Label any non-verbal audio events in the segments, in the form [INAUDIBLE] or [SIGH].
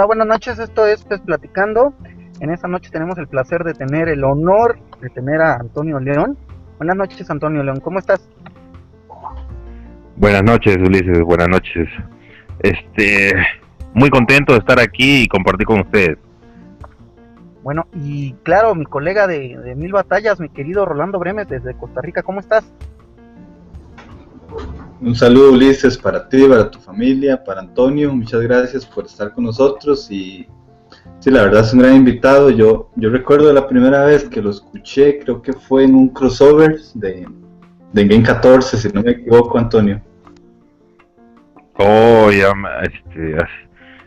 Hola, buenas noches, esto es Pues Platicando. En esta noche tenemos el placer de tener el honor de tener a Antonio León. Buenas noches, Antonio León, ¿cómo estás? Buenas noches, Ulises, buenas noches. Este, muy contento de estar aquí y compartir con ustedes. Bueno, y claro, mi colega de, de Mil Batallas, mi querido Rolando Bremes desde Costa Rica, ¿cómo estás? Un saludo Ulises para ti, para tu familia, para Antonio. Muchas gracias por estar con nosotros y sí, la verdad es un gran invitado. Yo, yo recuerdo la primera vez que lo escuché, creo que fue en un crossover de, de Game 14, si no me equivoco, Antonio. Oh, ya, este,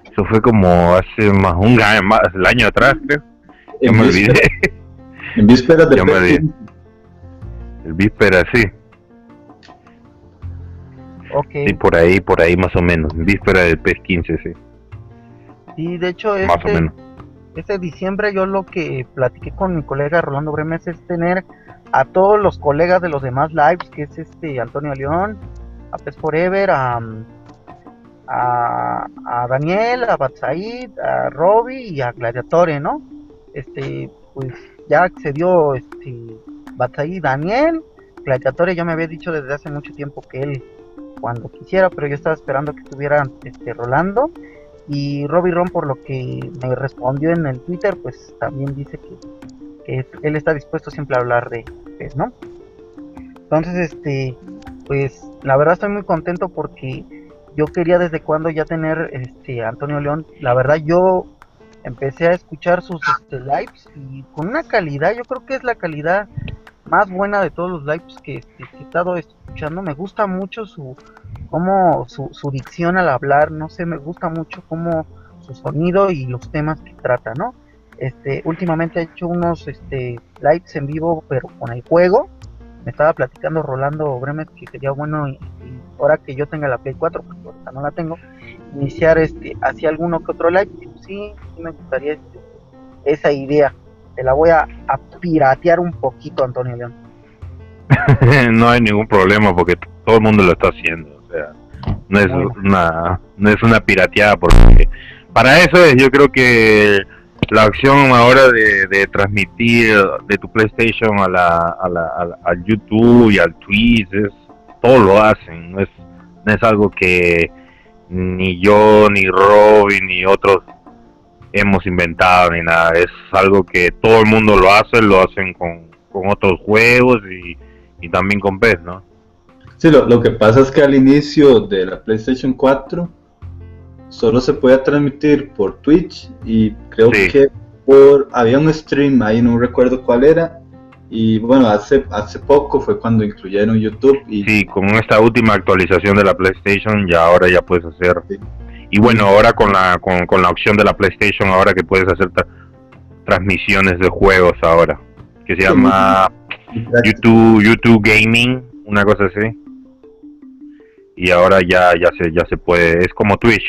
eso fue como hace más un año, más, el año atrás, creo. Ya me olvidé. En vísperas de Ya me olvidé. El víspera, sí. Ok. Sí, por ahí, por ahí más o menos. En víspera del PES 15, sí. Y de hecho, Más o este, menos. este diciembre yo lo que platiqué con mi colega Rolando Bremes es tener a todos los colegas de los demás lives, que es este Antonio León, a Pez Forever, a, a, a Daniel, a Batsaid, a Robbie y a Gladiatore, ¿no? Este, pues ya accedió este Batsaid Daniel, Gladiatore ya me había dicho desde hace mucho tiempo que él cuando quisiera, pero yo estaba esperando que estuviera este Rolando y Robbie Ron por lo que me respondió en el Twitter pues también dice que, él está dispuesto siempre a hablar de PES, ¿no? Entonces este pues la verdad estoy muy contento porque yo quería desde cuando ya tener este Antonio León, la verdad yo empecé a escuchar sus este, lives y con una calidad, yo creo que es la calidad más buena de todos los lives que, que- he estado escuchando, me gusta mucho su como su, su dicción al hablar, no sé, me gusta mucho como su sonido y los temas que trata, ¿no? Este, últimamente he hecho unos este lives en vivo, pero con el juego. Me estaba platicando Rolando Bremes que sería bueno, y, ahora que yo tenga la Play 4, porque ahorita no la tengo, iniciar este, hacia alguno que otro live. Pues, sí, sí me gustaría este, esa idea. Te la voy a, a piratear un poquito, Antonio León. [LAUGHS] no hay ningún problema porque todo el mundo lo está haciendo. O sea, no es Bueno. una, no es una pirateada porque para eso es, yo creo que la opción ahora de, de transmitir de tu PlayStation a la, a la, a la- al YouTube y al Twitch es todo lo hacen. No es, no es algo que ni yo ni Robin ni otros hemos inventado ni nada. Es algo que todo el mundo lo hace, lo hacen con, con otros juegos y, y también con PES, ¿no? Sí, lo, lo que pasa es que al inicio de la PlayStation 4 solo se podía transmitir por Twitch y creo Sí. que por había un stream ahí, no recuerdo cuál era. Y bueno, hace, hace poco fue cuando incluyeron YouTube y Sí, con esta última actualización de la PlayStation ya ahora ya puedes hacer. Sí. Y bueno, ahora con la con, con la opción de la PlayStation ahora que puedes hacer tra- transmisiones de juegos ahora, que se llama YouTube YouTube Gaming, una cosa así. Y ahora ya ya se ya se puede, es como Twitch.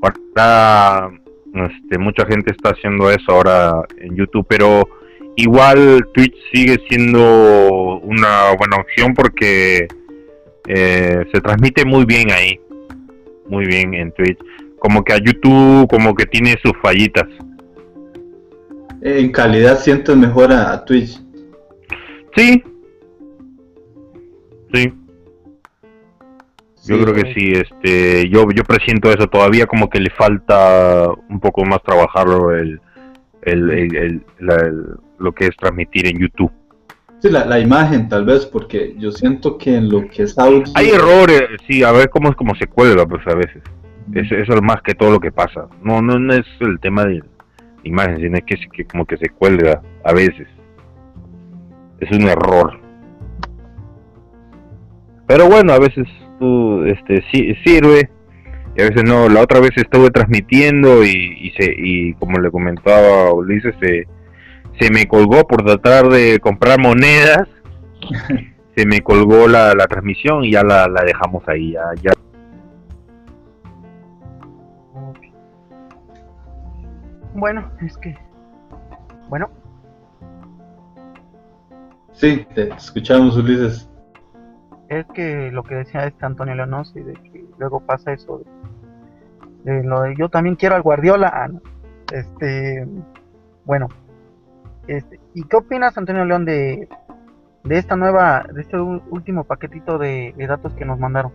Ahora este, mucha gente está haciendo eso ahora en YouTube, pero igual Twitch sigue siendo una buena opción porque eh, se transmite muy bien ahí, muy bien en Twitch. Como que a YouTube como que tiene sus fallitas. en calidad sientes mejor a, a Twitch. Sí. Sí. Yo Sí, creo que sí, este, yo, yo presiento eso todavía como que le falta un poco más trabajarlo el, el, el- el- la- el- lo que es transmitir en YouTube. Sí, la, la imagen tal vez, porque yo siento que en lo que es audio... Hay errores, sí, a ver cómo es como se cuelga, pues a veces. Es- Eso es más que todo lo que pasa. No, no, no es el tema de imagen, sino que, es que como que se cuelga a veces. Es un error. Pero bueno, a veces tú, este, sí, sirve y a veces no. La otra vez estuve transmitiendo y, y se, y como le comentaba Ulises, se, se me colgó por tratar de comprar monedas. [LAUGHS] se me colgó la, la transmisión y ya la, la dejamos ahí. Ya, ya Bueno, es que. Bueno, Sí, te escuchamos Ulises. es que lo que decía este Antonio Leonosi, de que luego pasa eso yo también quiero al Guardiola. Ah, este, bueno, este, ¿y qué opinas, Antonio León, de, de esta nueva, de este último paquetito de, datos que nos mandaron?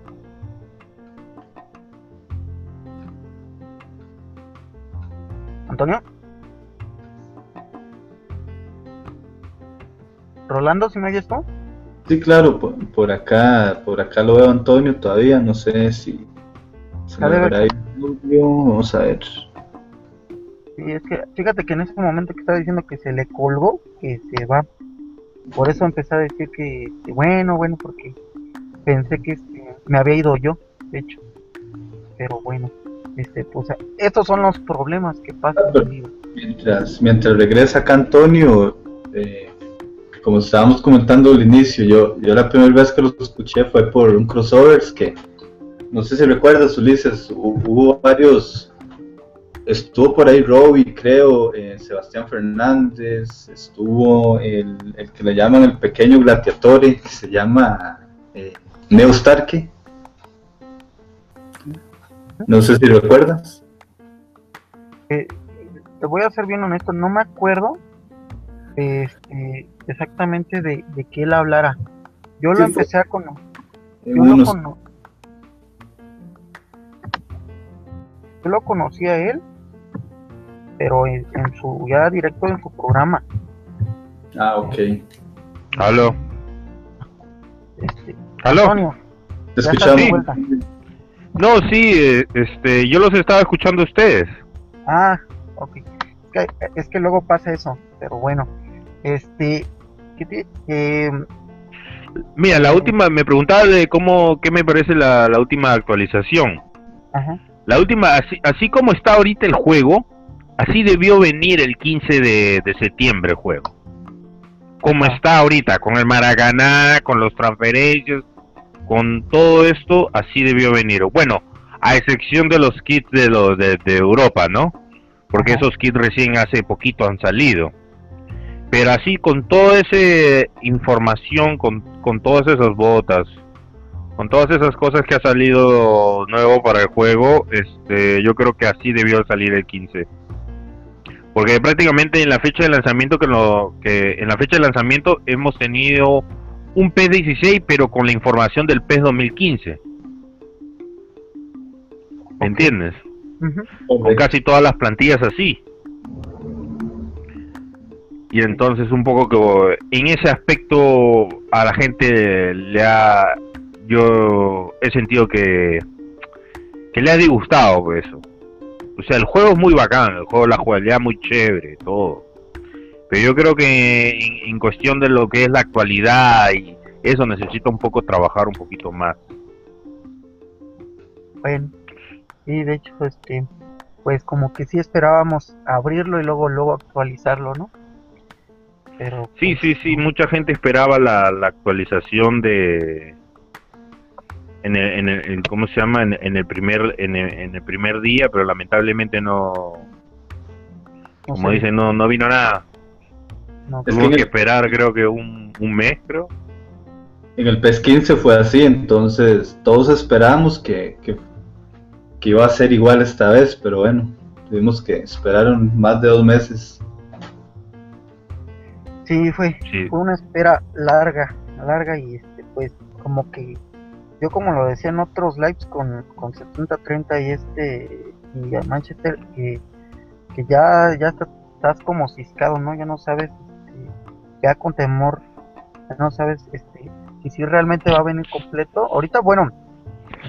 Antonio. Rolando, si me oyes tú? Sí, claro, por, acá, por acá lo veo Antonio todavía, no sé si se Vamos a ver. Sí, es que fíjate que en ese momento que estaba diciendo que se le colgó, que se va. Por eso empecé a decir que, bueno, bueno, porque pensé que este, me había ido yo, de hecho. Pero bueno, este, pues estos son los problemas que pasan. Ah, mientras, mientras regresa acá Antonio, eh, como estábamos comentando al inicio, yo, yo la primera vez que los escuché fue por un crossover que, no sé si recuerdas, Ulises, hubo varios, estuvo por ahí Robbie, creo, eh, Sebastián Fernández, estuvo el, el, que le llaman el pequeño gladiatore, que se llama eh. No sé si recuerdas. Eh, te voy a ser bien honesto, no me acuerdo este, exactamente de, de que él hablara. Yo lo empecé a conocer. Yo, lo yo lo conocí a él, pero en, su ya directo en su programa. Ah, ok. Aló. Este, ¿Aló? ¿Te escuchamos? No, sí, eh, este, yo los estaba escuchando a ustedes. Ah, ok. es que luego pasa eso, pero bueno. Este, Mira, la última, me preguntaba de cómo, qué me parece la, última actualización. La última, así, así como está ahorita el juego, así debió venir el 15 de, septiembre el juego. Como está ahorita, con el Maracaná, con los transferencias, con todo esto, así debió venir. Bueno, a excepción de los kits de los de, Europa, ¿no? Porque esos kits recién hace poquito han salido. Pero así, con toda esa información, con, con todas esas botas, con todas esas cosas que ha salido nuevo para el juego, este, yo creo que así debió salir el 15. Porque prácticamente en la fecha de lanzamiento que, lo, que en la fecha de lanzamiento hemos tenido un PES 16 pero con la información del PES 2015. ¿Me entiendes? Con casi todas las plantillas así. Y entonces un poco que en ese aspecto a la gente le ha yo he sentido que que le ha disgustado por eso o sea el juego es muy bacán el juego la jugabilidad muy chévere todo. Pero yo creo que en, cuestión de lo que es la actualidad y eso necesita un poco trabajar un poquito más. Bueno y de hecho este pues como que sí esperábamos abrirlo y luego luego actualizarlo no sí, sí, sí, mucha gente esperaba la, actualización de en el, en el, cómo se llama en, el primer en el, primer día, pero lamentablemente no como dicen no no vino nada. No, Tuvo que, esperar creo que un, un mes, creo. En el PES 15 fue así, entonces todos esperamos que, que, que iba a ser igual esta vez, pero bueno, tuvimos que esperar más de dos meses. Sí, fue, fue una espera larga, larga y este, pues como que yo como lo decía en otros lives con, con 70-30 y este y a Manchester que, que ya ya estás como ciscado, ¿no? Ya no sabes, este, ya con temor, ya no sabes este si realmente va a venir completo. Ahorita, bueno,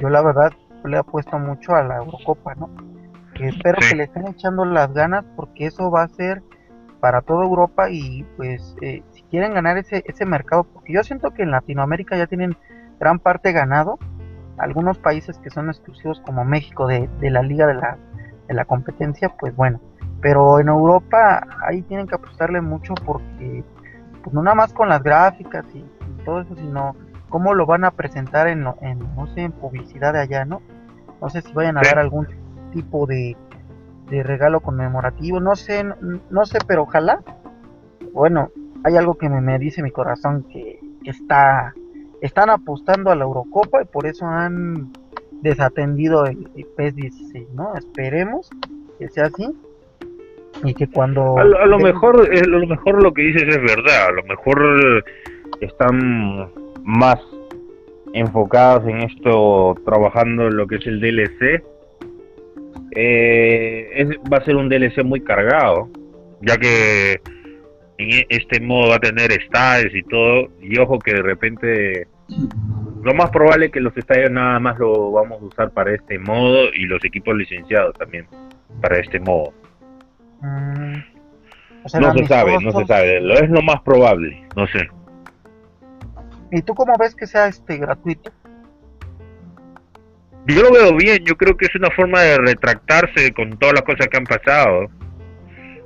yo la verdad le he apuesto mucho a la Eurocopa, ¿no? Que espero que le estén echando las ganas porque eso va a ser para toda Europa y pues eh, si quieren ganar ese, ese mercado, porque yo siento que en Latinoamérica ya tienen gran parte ganado, algunos países que son exclusivos como México de, la liga de la, de la competencia, pues bueno, pero en Europa ahí tienen que apostarle mucho porque pues no nada más con las gráficas y, todo eso, sino cómo lo van a presentar en, en, no sé, en publicidad de allá, ¿no? No sé si vayan a dar algún tipo de, de regalo conmemorativo, no sé, no sé, pero ojalá. Bueno, hay algo que me, dice mi corazón que, está están apostando a la Eurocopa y por eso han desatendido el, PES 16, ¿no? Esperemos que sea así y que cuando a lo, mejor a lo mejor lo que dices es verdad, a lo mejor están más enfocados en esto trabajando en lo que es el DLC eh, va a ser un DLC muy cargado ya que en e, este modo va a tener styles y todo y ojo que de repente lo más probable es que los estadios nada más lo vamos a usar para este modo y los equipos licenciados también para este modo. Mm. no se sabe, no se sabe, lo es lo más probable, no sé. ¿Y tú cómo ves que sea este gratuito? Yo lo veo bien, yo creo que es una forma de retractarse con todas las cosas que han pasado,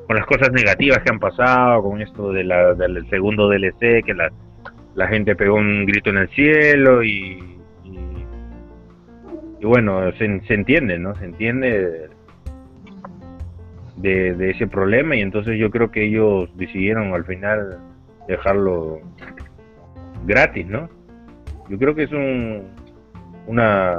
con las cosas negativas que han pasado, con esto de la, del segundo DLC, que la, la gente pegó un grito en el cielo y, y, bueno, se, se, entiende, ¿no? Se entiende de, de, ese problema y entonces yo creo que ellos decidieron al final dejarlo gratis, ¿no? Yo creo que es un, una,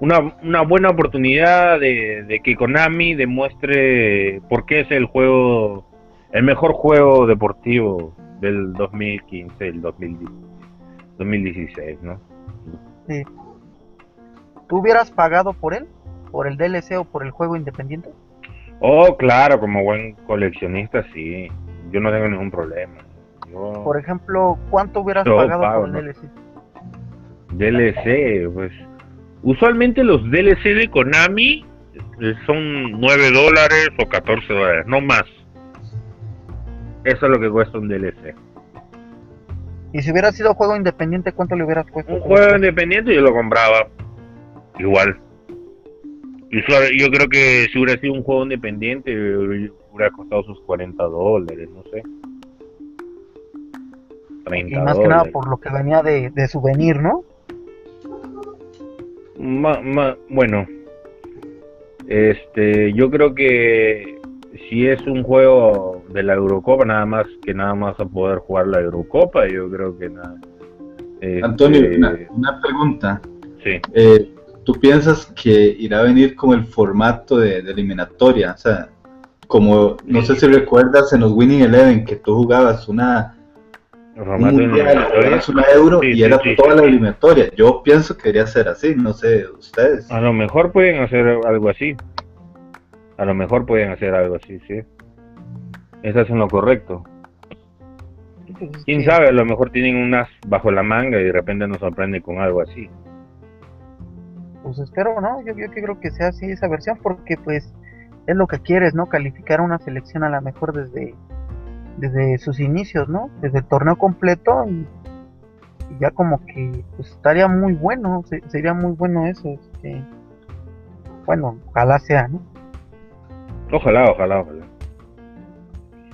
una, una buena oportunidad de, de que Konami demuestre por qué es el juego, el mejor juego deportivo del 2015, el 2016, ¿no? Sí. ¿Tú hubieras pagado por él? ¿Por el DLC o por el juego independiente? Oh, claro, como buen coleccionista, sí. Yo no tengo ningún problema. Por ejemplo, ¿cuánto hubieras pagado por el DLC? DLC, pues. Usualmente los DLC de Konami eh, son 9 dólares o 14 dólares, no más. Eso es lo que cuesta un DLC. Y si hubiera sido juego independiente, ¿cuánto le hubieras puesto? Un juego independiente yo lo compraba igual. Y yo creo que si hubiera sido un juego independiente, hubiera costado sus 40 dólares, no sé. 30 y más que nada por lo que venía de, de souvenir, ¿no? bueno, este, yo creo que si es un juego de la Eurocopa, nada más que nada más a poder jugar la Eurocopa, yo creo que nada. Este, Antonio, una, pregunta. Sí. Eh, ¿Tú piensas que irá a venir con el formato de, eliminatoria? O sea, como, no sé si recuerdas en los Winning Eleven que tú jugabas una un una euro y era toda la eliminatoria. Yo pienso que debería ser así, no sé, ustedes. A lo mejor pueden hacer algo así. A lo mejor pueden hacer algo así, sí. Eso es en lo correcto. Quién sabe, a lo mejor tienen unas bajo la manga y de repente nos sorprende con algo así. Pues espero, ¿no? Yo, yo creo que sea así esa versión porque pues es lo que quieres, ¿no? Calificar una selección a la mejor desde, desde sus inicios, ¿no? Desde el torneo completo y, ya como que pues estaría muy bueno, sería muy bueno eso. Este, bueno, ojalá sea, ¿no? Ojalá, ojalá, ojalá.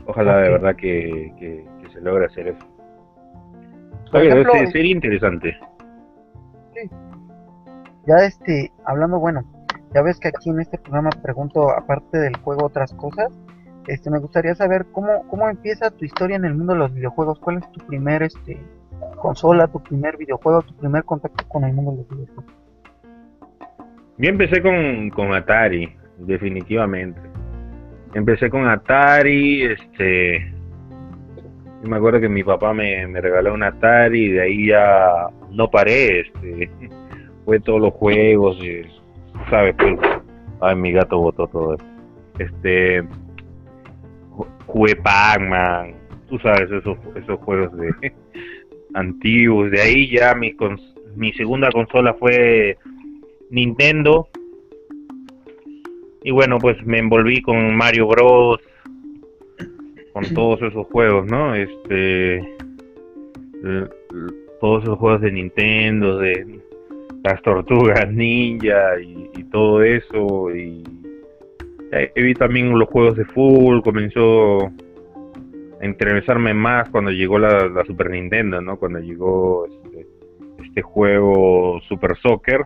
Ojalá de verdad que, se logre hacer eso. sería interesante. Sí. Ya este, hablando, bueno, ya ves que aquí en este programa pregunto, aparte del juego, otras cosas. Este, me gustaría saber cómo, cómo empieza tu historia en el mundo de los videojuegos. ¿Cuál es tu primer este, consola, tu primer videojuego, tu primer contacto con el mundo de los videojuegos? Yo empecé con, con Atari, definitivamente empecé con Atari, este, me acuerdo que mi papá me, regaló un Atari y de ahí ya no paré, este, [LAUGHS] fue todos los juegos, y, ¿sabes? Pues, ay, mi gato botó todo eso. Este, jugué Pac-Man, tú sabes, esos, esos juegos de [LAUGHS] antiguos, de ahí ya mi, mi segunda consola fue Nintendo, y bueno, pues me envolví con Mario Bros, con todos esos juegos, ¿no? Este, todos esos juegos de Nintendo, de las tortugas ninja y, todo eso. Y vi también los juegos de fútbol, comenzó a interesarme más cuando llegó la, Super Nintendo, ¿no? Cuando llegó este, este juego Super Soccer,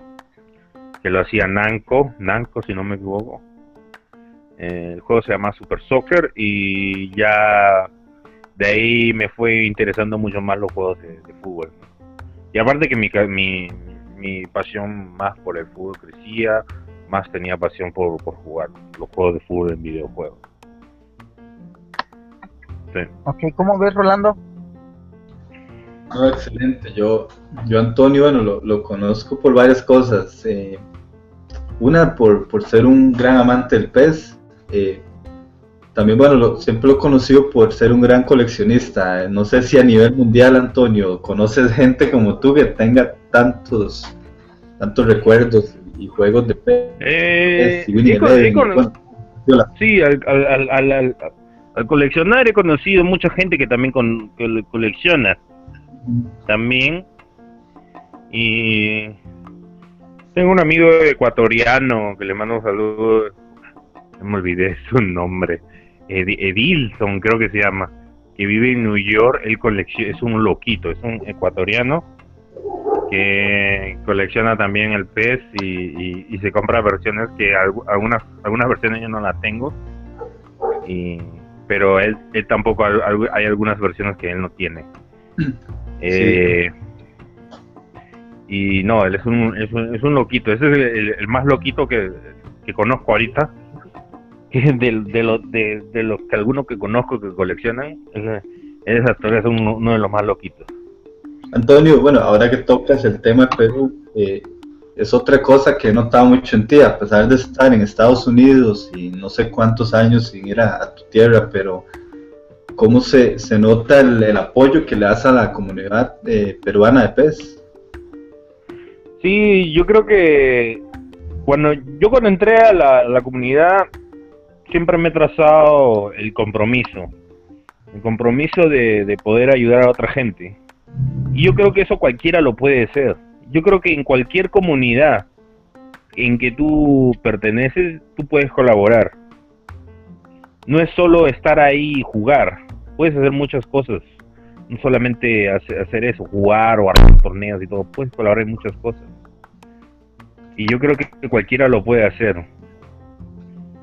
que lo hacía Namco, Namco si no me equivoco el juego se llama Super Soccer y ya de ahí me fue interesando mucho más los juegos de, fútbol. Y aparte que mi, mi, mi pasión más por el fútbol crecía, más tenía pasión por, por jugar los juegos de fútbol en videojuegos. Sí. Ok, ¿cómo ves Rolando? excelente. Yo, yo Antonio, bueno, lo, lo conozco por varias cosas. Eh, una, por, por, ser un gran amante del pez. Eh, también, bueno, siempre lo he conocido por ser un gran coleccionista. No sé si a nivel mundial, Antonio, conoces gente como tú que tenga tantos, tantos recuerdos y juegos de pez. Eh, sí, al, al, al, al, coleccionar he conocido mucha gente que también con, que colecciona también. Y tengo un amigo ecuatoriano que le mando un saludo, me olvidé [LAUGHS] su nombre, Edilson creo que se llama, que vive en New York, él es un loquito, es un ecuatoriano que colecciona también el pez y, se compra versiones que algunas algunas versiones yo no las tengo y pero él, él tampoco hay algunas versiones que él no tiene [CLEARS THROAT] eh, y no, él es un, es un, es un loquito. Ese es el, más loquito que, conozco ahorita. [LAUGHS] De, de, lo, de, de, los que algunos que conozco que coleccionan, ese, es uno, de los más loquitos. Antonio, bueno, ahora que tocas el tema de Perú, eh, es otra cosa que he notado mucho en ti, a pesar de estar en Estados Unidos y no sé cuántos años sin ir a tu tierra, pero cómo se, se nota el, apoyo que le das a la comunidad eh, peruana de pez. Sí, yo creo que cuando yo cuando entré a la, comunidad siempre me he trazado el compromiso, el compromiso de, de poder ayudar a otra gente. Y yo creo que eso cualquiera lo puede hacer. Yo creo que en cualquier comunidad en que tú perteneces, tú puedes colaborar. No es solo estar ahí y jugar puedes hacer muchas cosas. No solamente hacer eso, jugar o armar torneos y todo, puedes colaborar en muchas cosas. Y yo creo que cualquiera lo puede hacer.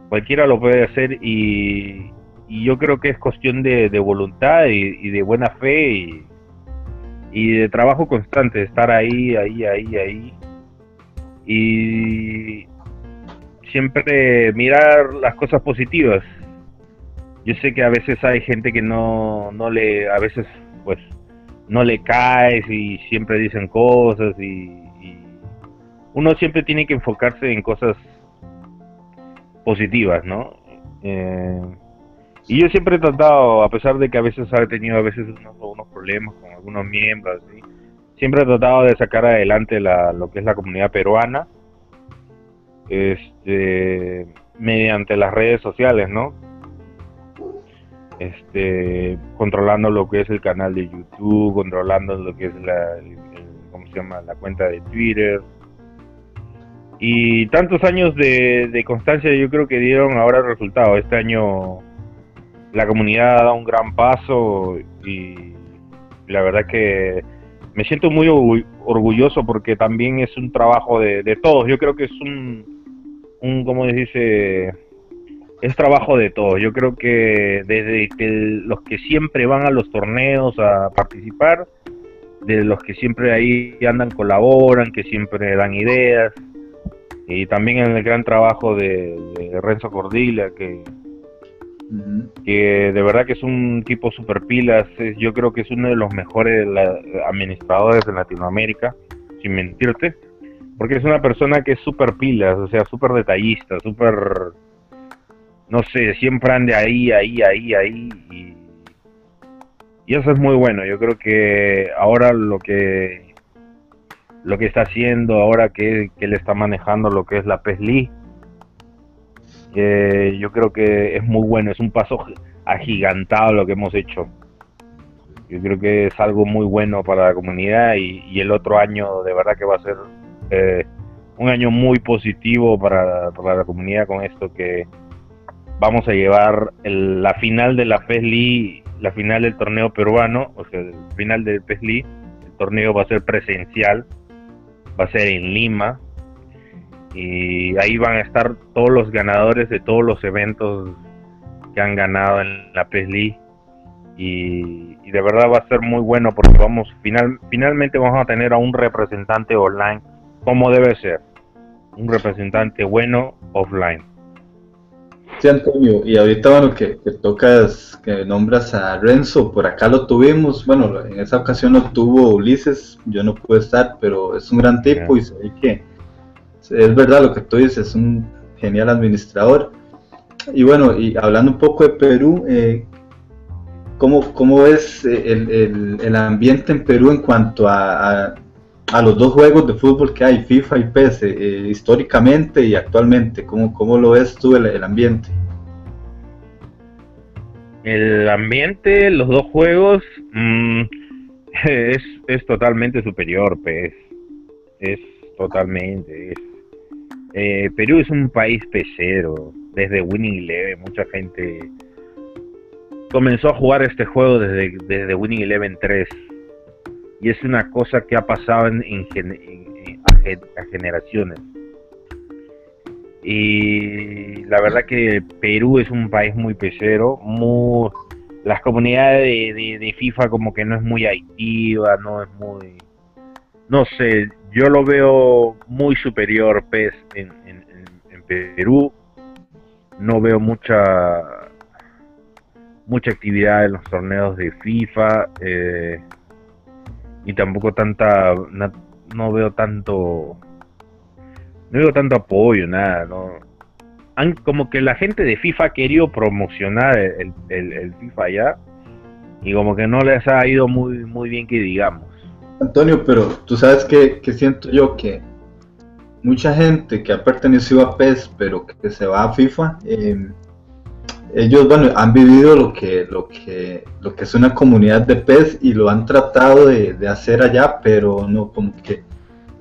Cualquiera lo puede hacer y, yo creo que es cuestión de, voluntad y, de buena fe y, y de trabajo constante, estar ahí, ahí, ahí, ahí. Y siempre mirar las cosas positivas yo sé que a veces hay gente que no, no le, a veces pues no le cae y siempre dicen cosas y, uno siempre tiene que enfocarse en cosas positivas, ¿no? Eh, y yo siempre he tratado, a pesar de que a veces he tenido a veces unos, problemas con algunos miembros, siempre he tratado de sacar adelante la, lo que es la comunidad peruana, este, mediante las redes sociales, ¿no? este controlando lo que es el canal de YouTube, controlando lo que es la ¿cómo se llama? la cuenta de Twitter. Y tantos años de, constancia yo creo que dieron ahora resultado. Este año la comunidad ha dado un gran paso y la verdad que me siento muy orgulloso porque también es un trabajo de, de todos. Yo creo que es un, un como dice, es trabajo de todos. Yo creo que desde los que siempre van a los torneos a participar, de los que siempre ahí andan, colaboran, que siempre dan ideas, y también en el gran trabajo de, Renzo Cordilla, que, que de verdad que es un tipo super pilas, yo creo que es uno de los mejores administradores de Latinoamérica, sin mentirte, porque es una persona que es super pilas, o sea, súper detallista, súper no sé, siempre ande ahí, ahí, ahí, ahí. Y, eso es muy bueno. Yo creo que ahora lo que lo que está haciendo, ahora que, que le está manejando lo que es la PESLI, yo creo que es muy bueno. Es un paso agigantado lo que hemos hecho. Yo creo que es algo muy bueno para la comunidad y, el otro año de verdad que va a ser eh, un año muy positivo para, para la comunidad con esto que vamos a llevar la final de la PESLI, la final del torneo peruano, o sea, el final del PESLI, el torneo va a ser presencial, va a ser en Lima, y ahí van a estar todos los ganadores de todos los eventos que han ganado en la PESLI, y, y de verdad va a ser muy bueno porque vamos, final, finalmente vamos a tener a un representante online como debe ser, un representante bueno offline. Sí, Antonio, y ahorita, bueno, que, que, tocas, que nombras a Renzo, por acá lo tuvimos, bueno, en esa ocasión lo tuvo Ulises, yo no pude estar, pero es un gran tipo y sé que es verdad lo que tú dices, es un genial administrador. Y bueno, y hablando un poco de Perú, eh, ¿cómo, ¿cómo, ves el, el, el, ambiente en Perú en cuanto a, a, los dos juegos de fútbol que hay, FIFA y PES, eh, históricamente y actualmente? ¿Cómo, ¿Cómo, lo ves tú el, ambiente? El ambiente, los dos juegos, mmm, [LAUGHS] es, es totalmente superior, PES. Es totalmente. Es, eh, Perú es un país pesero. Desde Winning Eleven, mucha gente comenzó a jugar este juego desde, desde Winning Eleven 3. Y es una cosa que ha pasado en, a, generaciones. Y la verdad que Perú es un país muy pesero. Muy, las comunidades de, FIFA como que no es muy activa, no es muy... No sé, yo lo veo muy superior PES en, en, en, Perú. No veo mucha mucha actividad en los torneos de FIFA eh, y tampoco tanta no, veo tanto no veo tanto apoyo nada no como que la gente de FIFA ha querido promocionar el, el, FIFA ya y como que no les ha ido muy muy bien que digamos. Antonio, pero tú sabes que, siento yo que mucha gente que ha pertenecido a PES, pero que se va a FIFA, em, ellos bueno, han vivido lo que, lo, que, lo que es una comunidad de PES y lo han tratado de, hacer allá, pero no, como que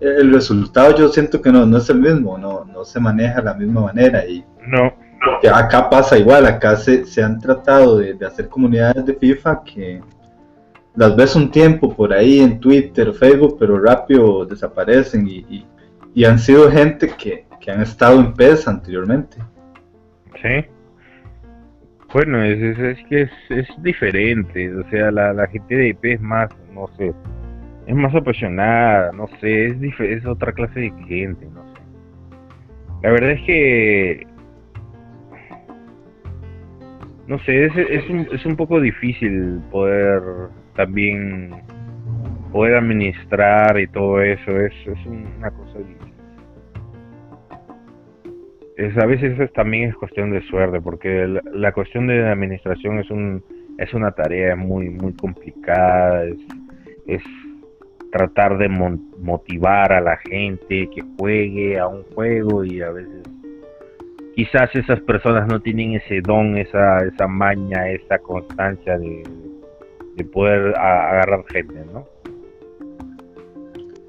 el resultado yo siento que no, no es el mismo, no, no se maneja de la misma manera y no. acá pasa igual, acá se, se han tratado de, de hacer comunidades de FIFA que las ves un tiempo por ahí en Twitter, Facebook, pero rápido desaparecen y, y, han sido gente que, que, han estado en PES anteriormente. Sí. Bueno, es, es, que es, es, diferente, o sea, la, la gente de PES es más, no sé, es más apasionada, no sé, es, es otra clase de gente, no sé. La verdad es que no sé, es, es, un, es un poco difícil poder también poder administrar y todo eso es, es una cosa difícil. A veces es, también es cuestión de suerte, porque la, cuestión de la administración es un es una tarea muy muy complicada, es, es tratar de motivar a la gente que juegue a un juego y a veces quizás esas personas no tienen ese don, esa, esa maña, esa constancia de, de poder agarrar gente, ¿no?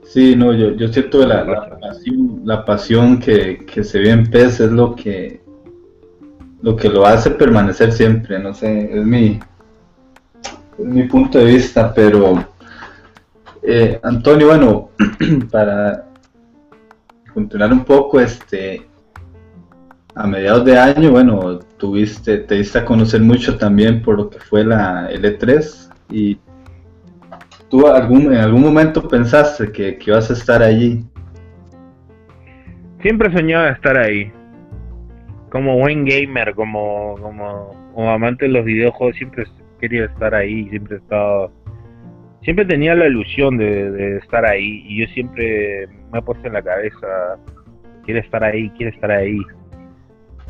Sí, no, yo, yo siento la, la pasión, que, se ve en PES es lo que lo que lo hace permanecer siempre, no sé, es mi, es mi punto de vista, pero eh, Antonio, bueno, [CLEARS THROAT] para continuar un poco, este, a mediados de año, bueno, tuviste, te diste a conocer mucho también por lo que fue la L3, y tú algún, en algún momento pensaste que, que ibas a estar allí. Siempre soñaba estar ahí. Como buen gamer, como, como, amante de los videojuegos, siempre quería estar ahí, siempre he estado siempre tenía la ilusión de, de, estar ahí y yo siempre me he puesto en la cabeza quiere estar ahí quiere estar ahí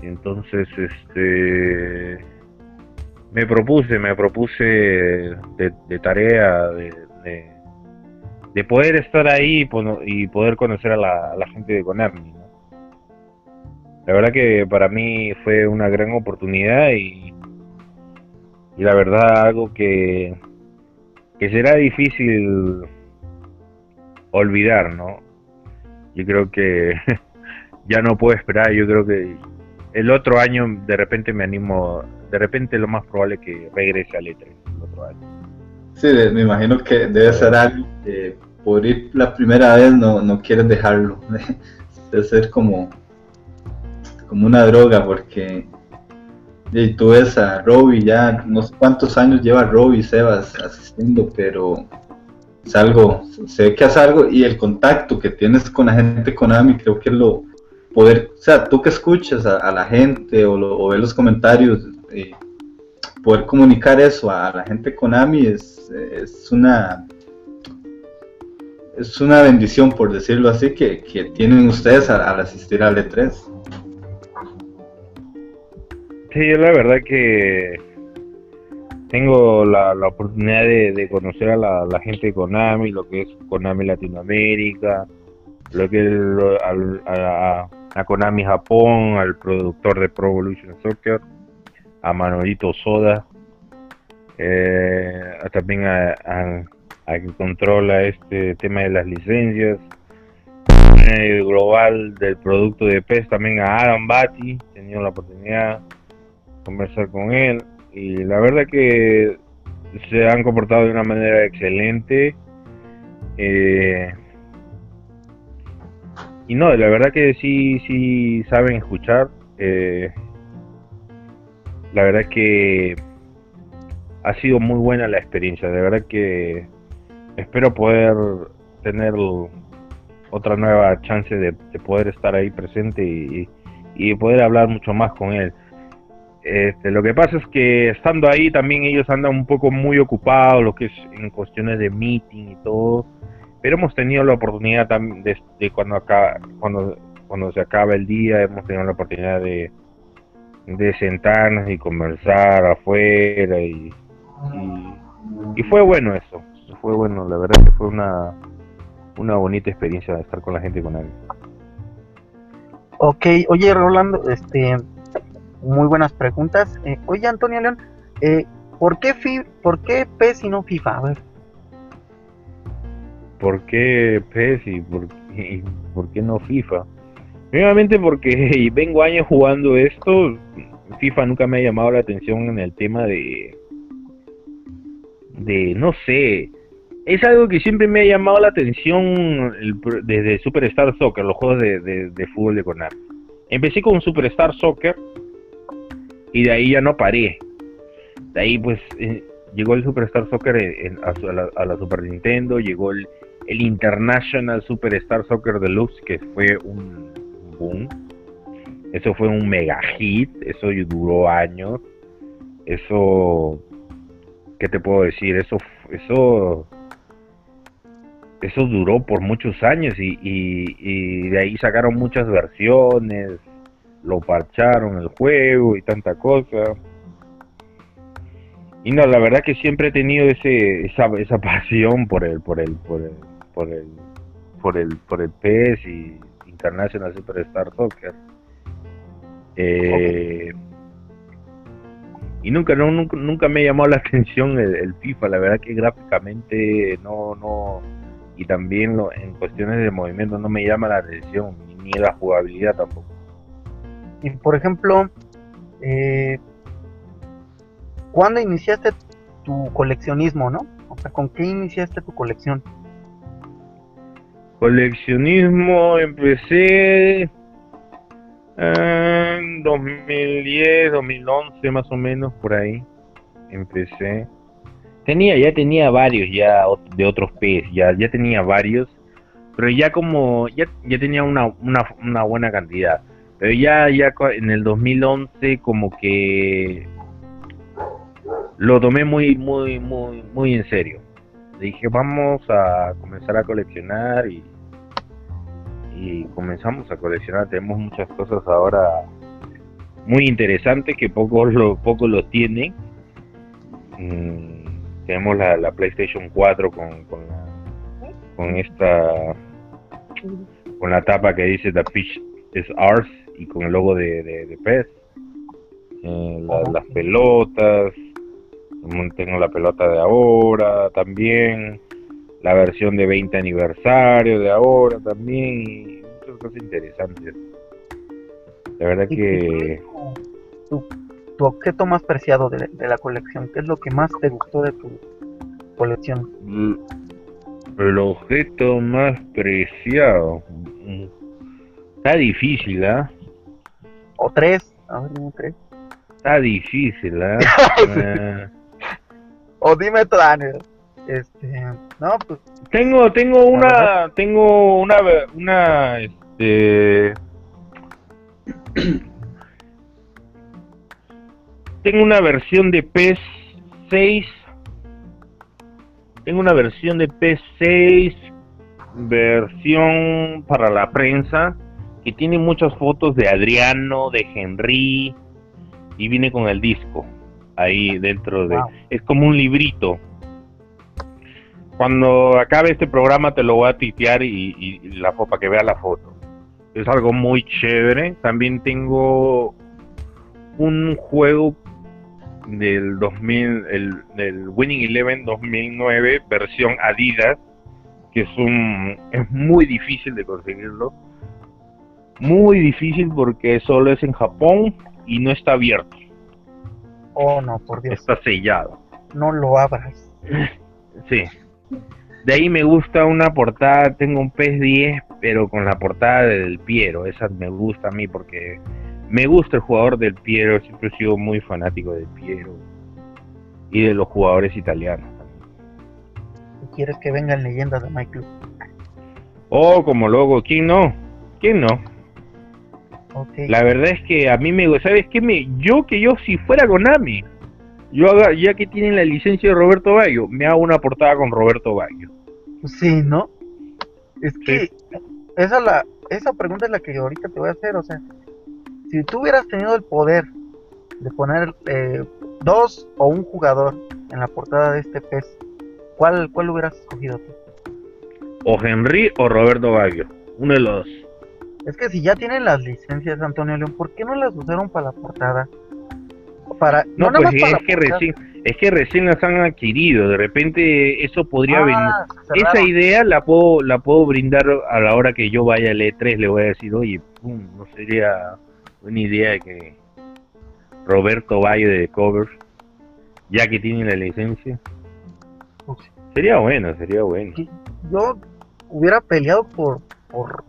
entonces este me propuse, me propuse de, tarea de, de, poder estar ahí y poder conocer a la, gente de Konami. La verdad que para mí fue una gran oportunidad y, la verdad algo que, que será difícil olvidar, ¿no? Yo creo que [LAUGHS] ya no puedo esperar, yo creo que el otro año de repente me animo de repente lo más probable es que regrese a E3 el otro año. Sí, me imagino que debe ser algo que por ir la primera vez no, no quieres dejarlo. [LAUGHS] debe ser como, como una droga porque y tú ves a Robbie ya, no sé cuántos años lleva Robbie Sebas asistiendo, pero es algo, se ve que hace algo y el contacto que tienes con la gente Konami creo que es lo poder, o sea, tú que escuchas a, la gente o, lo, ves los comentarios, eh, poder comunicar eso a la gente de Konami es, es una es una bendición, por decirlo así, que, tienen ustedes al, asistir al E3. Sí, yo la verdad que tengo la, oportunidad de, conocer a la, gente de Konami, lo que es Konami Latinoamérica, lo que es a, Konami Japón, al productor de Pro Evolution Soccer, a Manolito Soda, eh, también a, a quien controla este tema de las licencias, el global del producto de PES también a Adam Batty, he tenido la oportunidad de conversar con él y la verdad que se han comportado de una manera excelente. Eh, y no, la verdad que sí, sí saben escuchar. Eh, la verdad que ha sido muy buena la experiencia. De verdad que espero poder tener otra nueva chance de, poder estar ahí presente y, poder hablar mucho más con él. Este, lo que pasa es que estando ahí también ellos andan un poco muy ocupados, lo que es en cuestiones de meeting y todo, pero hemos tenido la oportunidad también de, cuando acá, cuando cuando se acaba el día, hemos tenido la oportunidad de, de sentarnos y conversar afuera y, y fue bueno eso fue bueno, la verdad que fue una, una bonita experiencia de estar con la gente con él. Ok, oye Rolando, este, muy buenas preguntas. Eh, oye Antonio León, eh, ¿por, qué fi ¿por qué PES y no FIFA? A ver. ¿Por qué PES y por, y por qué no FIFA? Nuevamente porque [LAUGHS] vengo años jugando esto, FIFA nunca me ha llamado la atención en el tema de de no sé, es algo que siempre me ha llamado la atención desde Superstar Soccer, los juegos de, fútbol de Konami. Empecé con Superstar Soccer y de ahí ya no paré. De ahí pues eh, llegó el Superstar Soccer a, la, Super Nintendo, llegó el, International Superstar Soccer Deluxe que fue un Eso fue un mega hit, eso duró años. Eso, ¿qué te puedo decir? Eso, eso eso duró por muchos años y, de ahí sacaron muchas versiones, lo parcharon el juego y tanta cosa. Y no, la verdad que siempre he tenido ese, esa, esa [LAUGHS] pasión por el, por el, por el, por el, por el, por el PES y International Superstar Soccer. Eh, y nunca, no, nunca, nunca me llamó la [LAUGHS] atención el, FIFA, la verdad que gráficamente no, no, y también lo, en cuestiones de movimiento no me llama la atención, ni la jugabilidad tampoco. Y por ejemplo, eh, ¿cuándo iniciaste tu coleccionismo, no? O sea, ¿con qué iniciaste tu colección? Coleccionismo empecé en 2010, 2011 más o menos, por ahí. Empecé. Tenía, ya tenía varios ya de otros peces, ya, ya tenía varios, pero ya como, ya, ya tenía una, una, una buena cantidad. Pero ya, ya en el 2011 como que lo tomé muy, muy, muy, muy en serio. Dije, vamos a comenzar a coleccionar y, y comenzamos a coleccionar. Tenemos muchas cosas ahora muy interesantes que pocos lo, pocos lo tienen. Mm, tenemos la, la PlayStation 4 con, con, con esta con la tapa que dice The Fish is Ours y con el logo de, de, PES eh, las pelotas tengo la pelota de ahora también la versión de 20 aniversario de ahora también y muchas cosas interesantes la verdad que tu objeto más preciado de, la colección? ¿Qué es lo que más te gustó de tu colección? El objeto más preciado. Mm, está difícil, ¿ah? O tres. A ver, tres. Está difícil, ¿ah? [LAUGHS] o dime tú, Daniel. Este, no, pues. Tengo, tengo una, tengo una, una, este. [CLEARS THROAT] tengo una versión de PES 6. Tengo una versión de PES 6, versión para la prensa, que tiene muchas fotos de Adriano, de Henry, y viene con el disco ahí dentro de... Es como un librito cuando acabe este programa te lo voy a titear y, la para que vea la foto. Es algo muy chévere. También tengo un juego del 2000, el, del Winning Eleven 2009 versión Adidas, que es un es muy difícil de conseguirlo. Muy difícil porque solo es en Japón y no está abierto. Oh, no, por Dios. Está sellado. No lo abras. [LAUGHS] Sí. De ahí me gusta una portada, tengo un PES 10, pero con la portada del Piero, esa me gusta a mí porque me gusta el jugador del Piero, siempre he sido muy fanático del Piero y de los jugadores italianos. ¿Quieres que vengan leyendas de Michael? Oh, como logo, ¿quién no? ¿Quién no? La verdad es que a mí me, ¿sabes qué? Me, yo que yo si fuera Konami, yo haga, ya que tienen la licencia de Roberto Baggio, me hago una portada con Roberto Baggio. Sí, ¿no? Es que esa, la, esa pregunta es la que ahorita te voy a hacer, o sea, si tú hubieras tenido el poder de poner eh, dos o un jugador en la portada de este pez, ¿cuál, cuál hubieras escogido tú? O Henry o Roberto Baggio, uno de los Es que si ya tienen las licencias, Antonio León, ¿por qué no las usaron para la portada? Para, no, pues es que recién es que recién las han adquirido, de repente eso podría venir. Ah, esa idea la puedo la puedo brindar a la hora que yo vaya al E3, le voy a decir, oye, no sería una idea que Roberto vaya de covers, ya que tiene la licencia. Sería bueno, sería bueno. Yo hubiera peleado por, por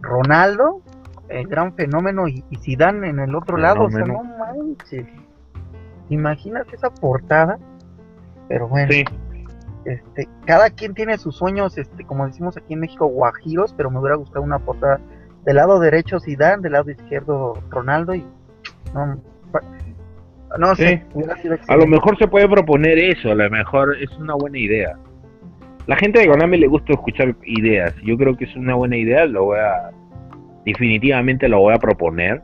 Ronaldo, el gran fenómeno, y, y Zidane en el otro lado, o sea, no manches. Imagínate esa portada, pero bueno. Este, cada quien tiene sus sueños, este, como decimos aquí en México, guajiros, pero me hubiera gustado una portada del lado derecho Zidane, del lado izquierdo Ronaldo y no, no sé, a lo mejor se puede proponer eso, a lo mejor es una buena idea. La gente de Konami le gusta escuchar ideas, yo creo que es una buena idea, lo voy a definitivamente lo voy a proponer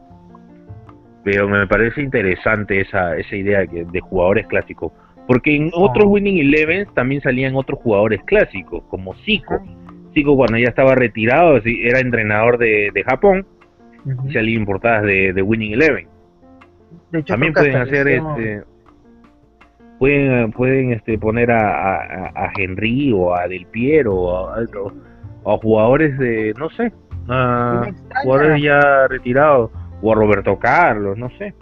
pero me parece interesante esa, esa idea que, de jugadores clásicos. Porque en otros Winning Elevens también salían otros jugadores clásicos, como Zico. Zico cuando ya estaba retirado, era entrenador de, de Japón, y salían portadas de, de Winning Eleven. también pueden hacer este pueden pueden este poner a, a, Henry o a Del Piero o a, a jugadores de no sé a jugadores ya retirados o a Roberto Carlos, no sé.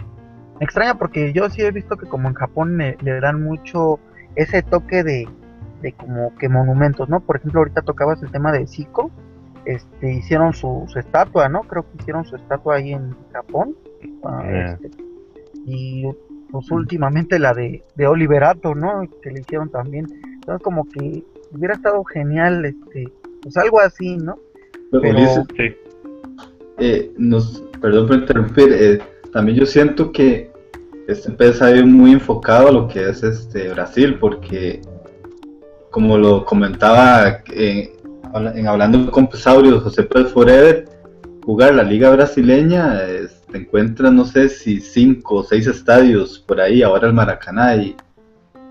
Me extraña porque yo sí he visto que como en Japón le, dan mucho ese toque de, de, como que monumentos, ¿no? Por ejemplo, ahorita tocabas el tema de Zico, este, hicieron su, estatua, ¿no? Creo que hicieron su estatua ahí en Japón. Ah, este, y pues últimamente la de, de Oliverato, ¿no? Que le hicieron también. Entonces como que hubiera estado genial, este, pues algo así, ¿no? Pero, sí. eh, nos, perdón por interrumpir, eh, también yo siento que este pez ha ido muy enfocado a lo que es este Brasil, porque como lo comentaba eh, en hablando con Pesaurio, José Pérez Forever, jugar la liga brasileña, te encuentras no sé si cinco o seis estadios por ahí, ahora el Maracaná, y,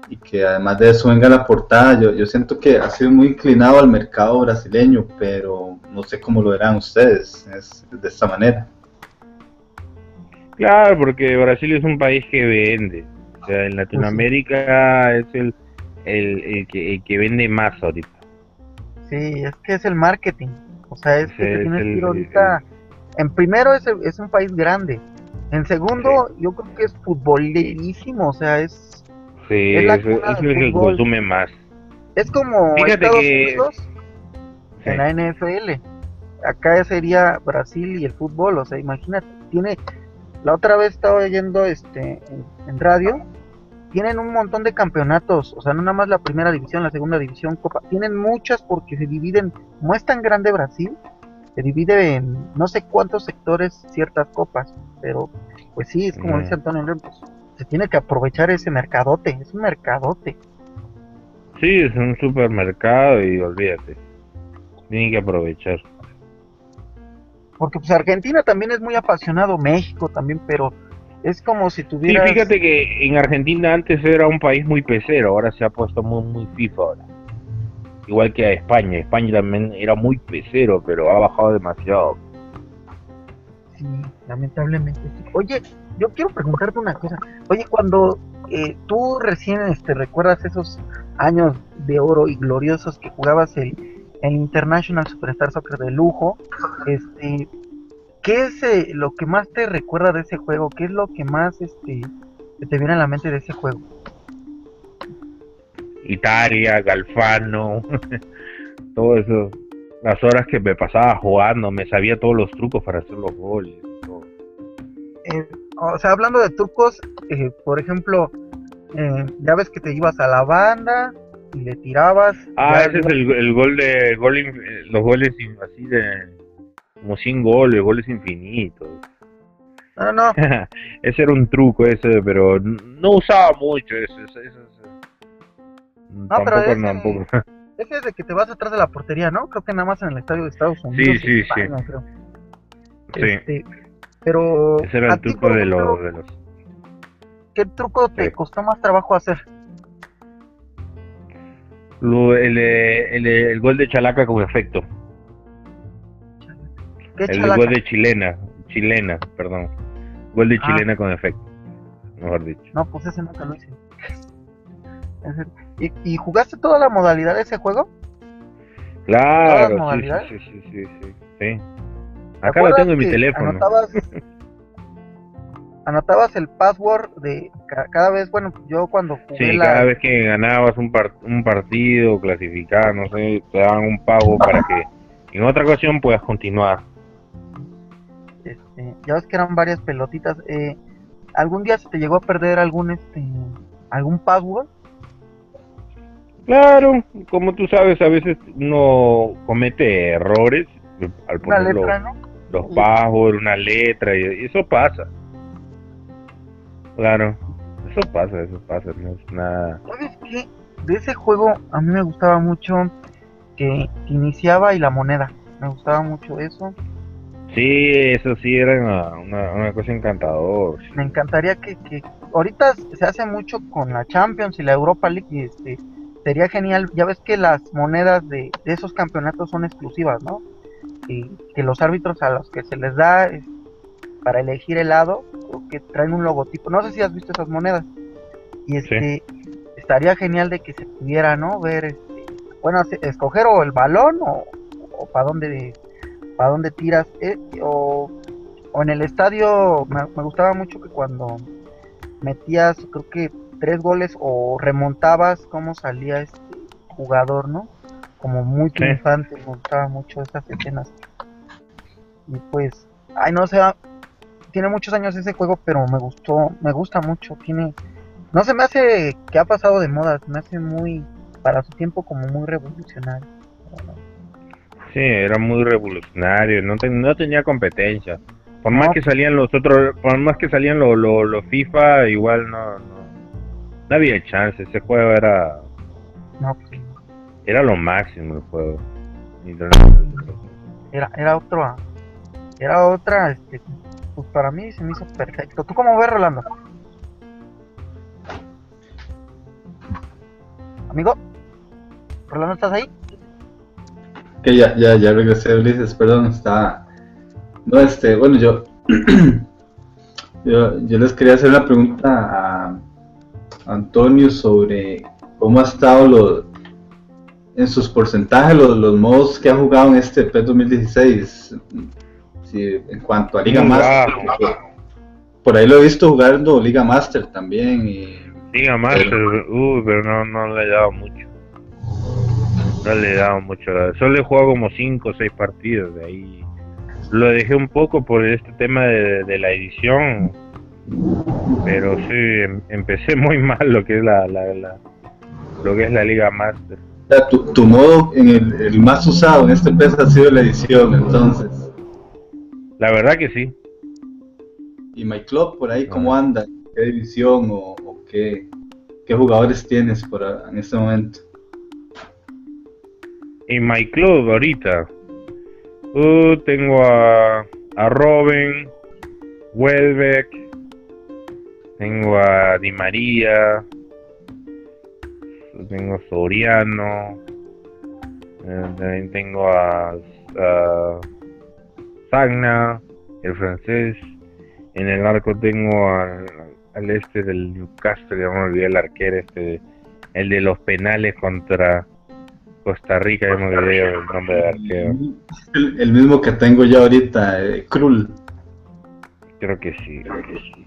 y que además de eso venga la portada, yo, yo siento que ha sido muy inclinado al mercado brasileño, pero no sé cómo lo verán ustedes, es de esta manera. Claro, porque Brasil es un país que vende. O sea, en Latinoamérica es el, el, que, que vende más ahorita. Sí, es que es el marketing. O sea, es que tienes que ir ahorita. En primero es, es un país grande. En segundo, yo creo que es futbolerísimo. O sea, es. Sí, es, el que consume más. Es como Estados Unidos en la NFL. Acá sería Brasil y el fútbol. O sea, imagínate, tiene la otra vez estaba oyendo este en, radio tienen un montón de campeonatos, o sea, no nada más la primera división, la segunda división, Copa, tienen muchas porque se dividen, como es tan grande Brasil, se divide en no sé cuántos sectores ciertas copas, pero pues sí, es como dice Antonio León, pues, se tiene que aprovechar ese mercadote, es un mercadote. Sí, es un supermercado y olvídate, tienen que aprovechar. Porque pues Argentina también es muy apasionado, México también, pero es como si tuviera Sí, fíjate que en Argentina antes era un país muy pesero, ahora se ha puesto muy, muy FIFA ahora. Igual que a España, España también era muy pesero, pero ha bajado demasiado. Sí, lamentablemente sí. Oye, yo quiero preguntarte una cosa. Oye, cuando eh, tú recién este, recuerdas esos años de oro y gloriosos que jugabas el, el International Superstar Soccer de lujo, este, ¿qué es eh, lo que más te recuerda de ese juego? ¿Qué es lo que más este, te viene a la mente de ese juego? Italia, Galfano, [LAUGHS] todo eso. Las horas que me pasaba jugando, me sabía todos los trucos para hacer los goles. Eh, o sea, hablando de trucos, eh, por ejemplo, ya ves que te ibas a la banda y le tirabas. Ah, ese es el, el, gol de gol, los goles así de como 100 goles, goles infinitos. No, no. [LAUGHS] ese era un truco ese, pero no usaba mucho eso. No, tampoco, pero ese, tampoco. ese [LAUGHS] es de que te vas atrás de la portería, ¿no? Creo que nada más en el estadio de Estados Unidos. Sí, sí, España, sí. Creo. Sí. Este, pero. Ese era el truco de, los, de los. ¿Qué truco te sí. costó más trabajo hacer? Lo, el, el, el, gol de Chalaca con efecto. el chalaca? gol de chilena, chilena, perdón. Gol de chilena ah. con efecto, mejor dicho. No, pues ese nunca lo hice. [LAUGHS] ¿Y, ¿Y, jugaste toda la modalidad de ese juego? Claro, sí, sí, sí, sí, sí, sí. Acá lo tengo en mi teléfono. Anotabas, [LAUGHS] anotabas el password de cada vez, bueno, yo cuando jugué Sí, la... cada vez que ganabas un, par un partido, clasificabas, no sé, te daban un pago para que en otra ocasión puedas continuar. Este, ya ves que eran varias pelotitas. Eh, ¿Algún día se te llegó a perder algún este algún password? Claro, como tú sabes, a veces uno comete errores al poner los, ¿no? los passwords, una letra, y eso pasa. Claro, eso pasa, eso pasa, no es nada. ¿Sabes qué? De ese juego a mí me gustaba mucho que iniciaba y la moneda. Me gustaba mucho eso. Sí, eso sí era una, una, una cosa encantadora. Me encantaría que, que ahorita se hace mucho con la Champions y la Europa League y este sería genial. Ya ves que las monedas de, de esos campeonatos son exclusivas, ¿no? Y que los árbitros a los que se les da es, para elegir el lado que traen un logotipo. No sé si has visto esas monedas. Y este sí. estaría genial de que se pudiera, ¿no? Ver, este, bueno, escoger o el balón o, o para dónde para dónde tiras eh, o, o, en el estadio me, me, gustaba mucho que cuando metías creo que tres goles o remontabas cómo salía este jugador, ¿no? Como muy triunfante, me gustaba mucho esas escenas. Y pues, ay no sé, tiene muchos años ese juego, pero me gustó, me gusta mucho, tiene no se me hace que ha pasado de moda, se me hace muy para su tiempo como muy revolucionario. Sí, era muy revolucionario, no, te, no tenía competencia. Por no. más que salían los otros, por más que salían los lo, lo FIFA, igual no, no, no había chance. Ese juego era, no, pues, era lo máximo el juego. Era, era otro, era otra, este, pues para mí se me hizo perfecto. ¿Tú cómo ves, Rolando? Amigo, Rolando, ¿estás ahí? Que ya, ya, ya regresé, Ulises, perdón, está... No, este, bueno, yo, [CLEARS THROAT] yo, yo les quería hacer una pregunta a Antonio sobre cómo ha estado en sus porcentajes los, los modos que ha jugado en este PES 2016. Si, en cuanto a Liga Master, por ahí lo he visto jugando Liga Master también. Y, Liga Master, pero, uh, pero no, no le he dado mucho. No le he dado mucho. Solo he jugado como 5 o 6 partidos de ahí. Lo dejé un poco por este tema de, de la edición. Pero sí, em- empecé muy [LAUGHS] mal lo que es la, la, la- lo que es la Liga Master. Tu, tu modo en el, el más usado en este PES ha sido la edición, entonces. La verdad que sí. ¿Y My Club por ahí cómo anda? ¿Qué división o, o qué, qué jugadores tienes por en este momento? En my club ahorita. Uh, tengo a, a Robin, Welbeck, tengo a Di María, tengo a Soriano, eh, también tengo a, a Sagna, el francés. En el arco tengo al, al este del Newcastle, ya me olvidé el arquero este, el de los penales contra Costa Rica, ya me olvidé el nombre del arquero. El, el mismo que tengo yo ahorita, eh, Krul. Creo que sí.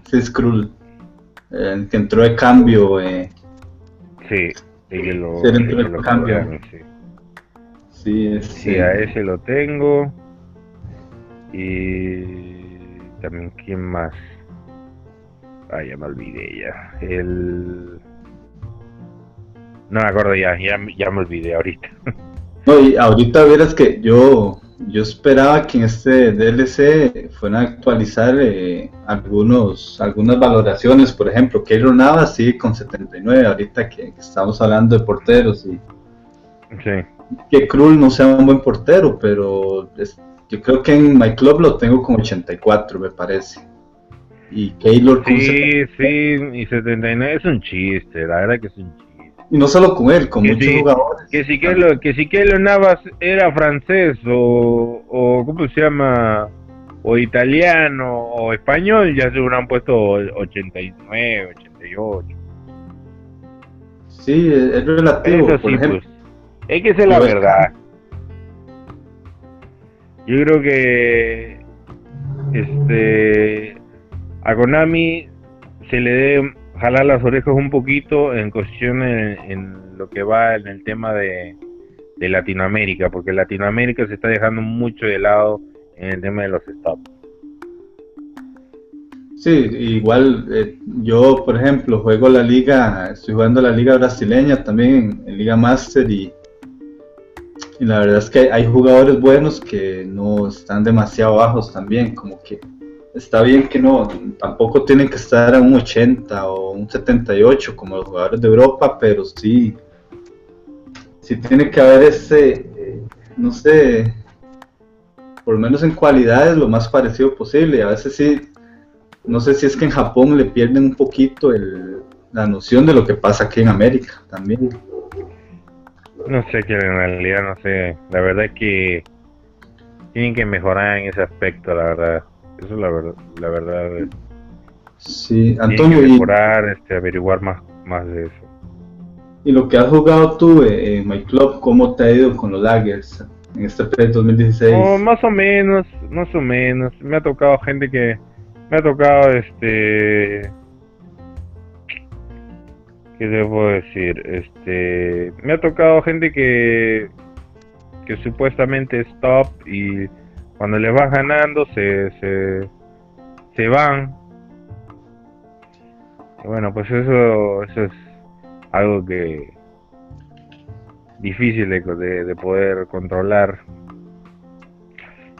Sí, es Krul. Eh, que entró de cambio. Eh, Sí, y que lo, que lo cambio. cambiaron, sí. sí, es, Sí, a ese lo tengo. Y también, ¿quién más? Ah, ya me olvidé ya. El... No me acuerdo ya, ya, ya me olvidé ahorita. [LAUGHS] No, y ahorita verás que yo, yo esperaba que en este DLC fueran a actualizar eh, algunos, algunas valoraciones. Por ejemplo, Keylor Navas sigue con 79, ahorita que, que estamos hablando de porteros. Y que Krul no sea un buen portero, pero es- yo creo que en My Club lo tengo con 84, me parece. Y Keylor con Sí, sí, y 79 es un chiste, la verdad que es un chiste. Y no solo con él, con Que muchos sí, jugadores. Que si que lo, que si que lo Navas era francés o, o ¿cómo se llama? O italiano o español, ya se hubieran puesto 89, 88. Sí, es, relativo. Eso por sí, ejemplo, pues. Es que esa es la Pero verdad. Yo creo que este a Konami se le debe jalar las orejas un poquito en cuestión en, lo que va en el tema de, Latinoamérica, porque Latinoamérica se está dejando mucho de lado en el tema de los stops. Sí, igual eh, yo, por ejemplo, juego la liga, estoy jugando la liga brasileña también en, Liga Master y la verdad es que hay jugadores buenos que no están demasiado bajos también, como que está bien que no, tampoco tienen que estar a un 80 o un 78 como los jugadores de Europa, pero sí, sí tiene que haber ese, eh, no sé, por lo menos en cualidades lo más parecido posible, a veces sí no sé si es que en Japón le pierden un poquito el, la noción de lo que pasa aquí en América también. No sé que en realidad no sé, la verdad es que tienen que mejorar en ese aspecto, la verdad. Eso es la verdad, la verdad. Sí, Tienen Antonio, que y, mejorar, este, averiguar más, más de eso. y lo que has jugado tú eh, en My Club, ¿cómo te ha ido con los Laggers en este PES 2016? Oh, más o menos, más o menos. Me ha tocado gente que me ha tocado este ¿qué puedo decir? Este, me ha tocado gente que que supuestamente es top y cuando les vas ganando se se se van. Y bueno, pues eso eso es algo que difícil de, de, de poder controlar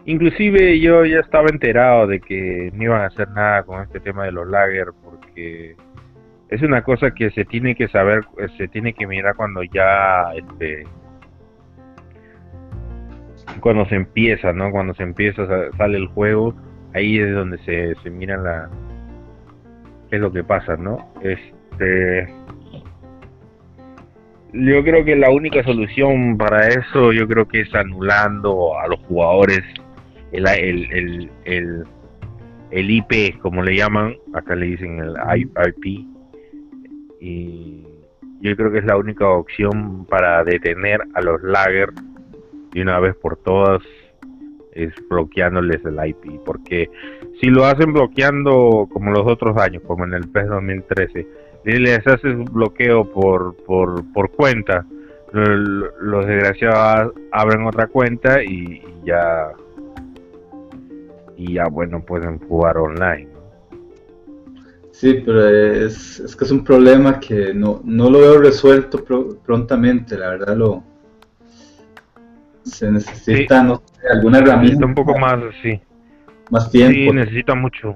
Inclusive yo ya estaba enterado de que no iban a hacer nada con este tema de los lager porque es una cosa que se tiene que saber, se tiene que mirar cuando ya este cuando se empieza, ¿no? Cuando se empieza sa- sale el juego, ahí es donde se, se mira la es lo que pasa, ¿no? Este yo creo que la única solución para eso yo creo que es anulando a los jugadores el, el, el, el, el IP, como le llaman, acá le dicen el IP, y yo creo que es la única opción para detener a los lager de una vez por todas, es bloqueándoles el IP, porque si lo hacen bloqueando como los otros años, como en el PES 2013, y les haces un bloqueo por, por, cuenta, lo- los desgraciados abren otra cuenta y, ya y ya bueno pueden jugar online. Sí, pero es, es que es un problema que no, no lo veo resuelto prontamente, la verdad lo se necesita no sé, alguna herramienta. un poco más, sí. Más tiempo. Sí, necesita mucho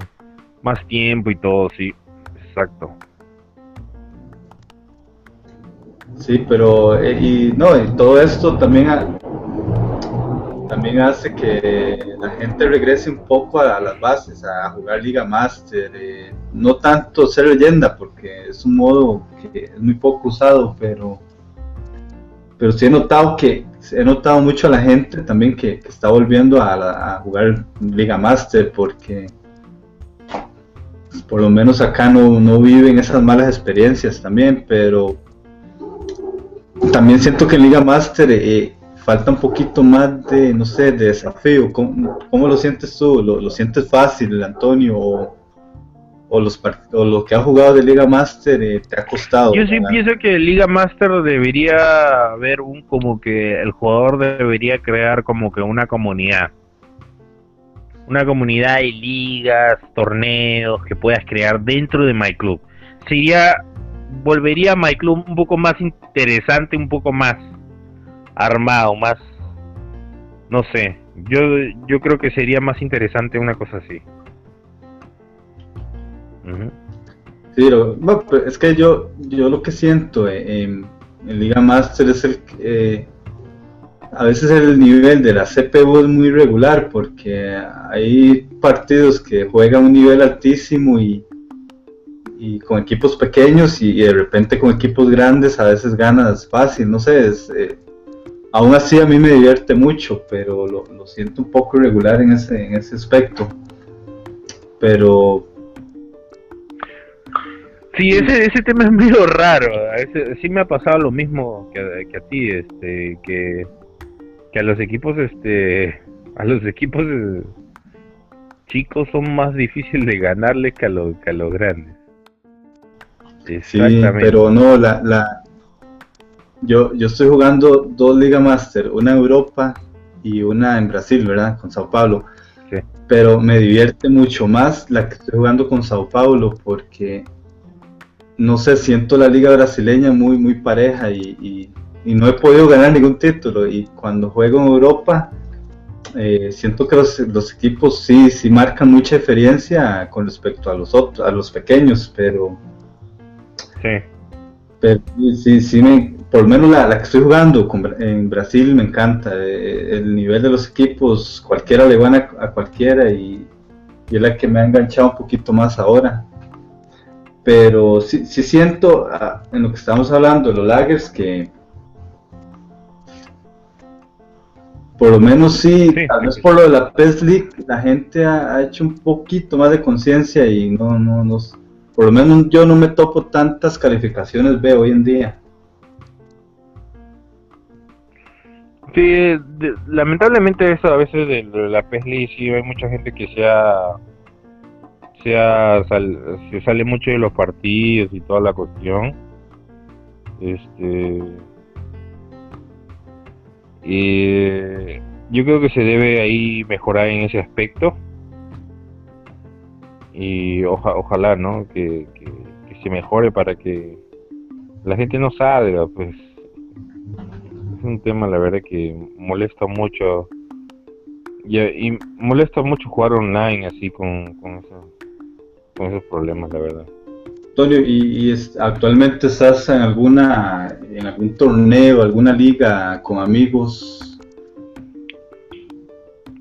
más tiempo y todo, sí, exacto. Sí, pero eh, y no, y todo esto también también hace que la gente regrese un poco a, las bases, a jugar Liga Master, eh, no tanto ser leyenda, porque es un modo que es muy poco usado, pero pero sí he notado que he notado mucho a la gente también que, está volviendo a, jugar Liga Master porque por lo menos acá no, no viven esas malas experiencias también, pero también siento que en Liga Master eh, falta un poquito más de, no sé, de desafío. ¿Cómo, cómo lo sientes tú? ¿Lo, ¿Lo, sientes fácil, Antonio? ¿O, o, los o lo que has jugado de Liga Master eh, te ha costado? Yo sí pienso que Liga Master debería haber un, como que el jugador debería crear como que una comunidad. Una comunidad de ligas, torneos que puedas crear dentro de My Club. Sería, volvería a My Club un poco más interesante, un poco más armado, más, no sé, yo, yo creo que sería más interesante una cosa así. Sí, es que yo, yo lo que siento en, Liga Master es el eh, a veces el nivel de la CPU es muy regular porque hay partidos que juegan un nivel altísimo y, y con equipos pequeños y, de repente con equipos grandes a veces ganas fácil, no sé, eh, aún así a mí me divierte mucho, pero lo, lo, siento un poco irregular en ese, en ese aspecto. Pero... Sí, ese, ese tema es medio raro. sí me ha pasado lo mismo que, que a ti, este, que, que a los equipos, este, a los equipos eh, chicos son más difíciles de ganarle que a los, que a los grandes. Sí, pero no, la, la, yo, yo estoy jugando dos Liga Master, una en Europa y una en Brasil, ¿verdad? Con Sao Paulo. Pero me divierte mucho más la que estoy jugando con Sao Paulo porque, no sé, siento la liga brasileña muy, muy pareja y, no he podido ganar ningún título. Y cuando juego en Europa, eh, siento que los, los, equipos sí, sí marcan mucha diferencia con respecto a los otros, a los pequeños, pero... Sí. Pero sí, sí me, por lo menos la, que estoy jugando en Brasil me encanta. Eh, el nivel de los equipos, cualquiera le gana a, cualquiera y, es la que me ha enganchado un poquito más ahora. Pero sí, sí siento ah, en lo que estamos hablando de los lagers que por lo menos sí, tal vez por lo de la PES League, la gente ha, hecho un poquito más de conciencia y no, no, no, por lo menos yo no me topo tantas calificaciones B hoy en día. Sí, lamentablemente eso a veces de, la PESLI sí hay mucha gente que se se sale mucho de los partidos y toda la cuestión. Este y yo creo que se debe ahí mejorar en ese aspecto y ojalá, ¿no? Que, se mejore para que la gente no salga, pues es un tema, la verdad, que molesta mucho. Y, molesta mucho jugar online así con, con, con esos problemas, la verdad. Antonio, ¿y, actualmente estás en alguna en algún torneo, alguna liga con amigos?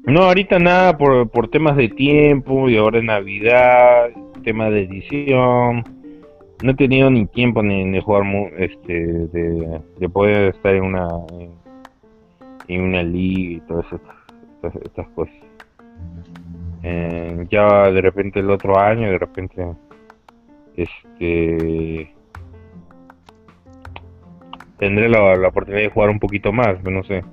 No, ahorita nada por, por temas de tiempo y ahora es Navidad, tema de edición no he tenido ni tiempo ni de jugar este de, de, poder estar en una en, una liga y todas estas, estas, cosas eh, ya de repente el otro año de repente este tendré la, la oportunidad de jugar un poquito más no sé.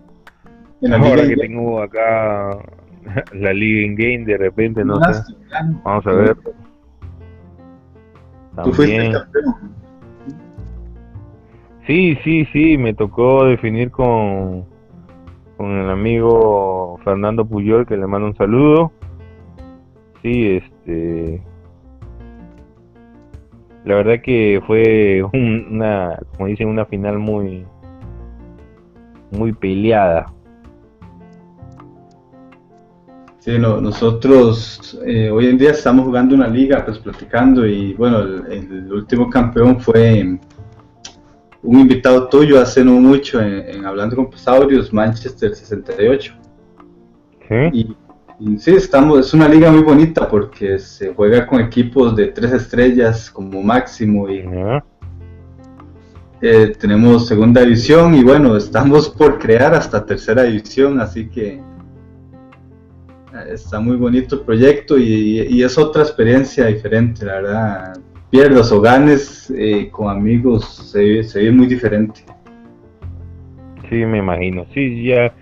Ahora que tengo acá [LAUGHS] la liga in game de repente no sé. Vamos a ver. Tú fuiste campeón. Sí, sí, sí, me tocó definir con, con el amigo Fernando Puyol, que le mando un saludo. Sí, este. la verdad que fue una, como dicen, una final muy, muy peleada. Sí, no, nosotros eh, hoy en día estamos jugando una liga, pues platicando y bueno, el, último campeón fue un invitado tuyo hace no mucho en, Hablando con Pesaurios, Manchester 68. ¿Sí? Y, sí, estamos, es una liga muy bonita porque se juega con equipos de tres estrellas como máximo y eh, tenemos segunda división y bueno, estamos por crear hasta tercera división, así que está muy bonito el proyecto y, es otra experiencia diferente, la verdad. Pierdas o ganes eh, con amigos se, se, ve muy diferente. Sí, me imagino. Sí, ya,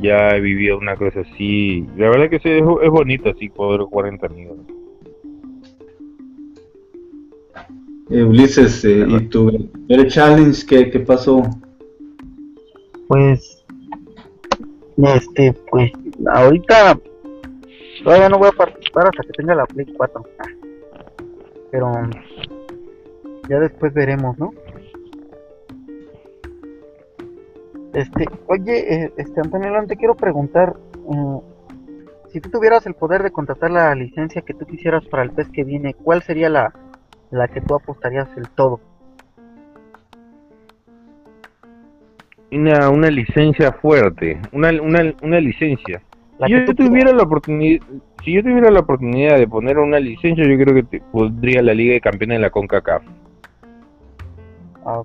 ya he vivido una cosa así. La verdad que sí, es, bonito así poder 40 amigos. Eh, Ulises, eh, ¿y tu challenge qué, qué pasó? Pues, este, pues, ahorita Todavía no voy a participar hasta que tenga la Play 4. Pero ya después veremos, ¿no? Este, oye, eh, este Antonio, te quiero preguntar, mm, si tú tuvieras el poder de contratar la licencia que tú quisieras para el pez que viene, ¿cuál sería la, la que tú apostarías el todo? Una, una licencia fuerte, una, una, una licencia si yo tuviera la oportunidad, si yo tuviera la oportunidad de poner una licencia, yo creo que te pondría la Liga de Campeones de la CONCACAF. Ah,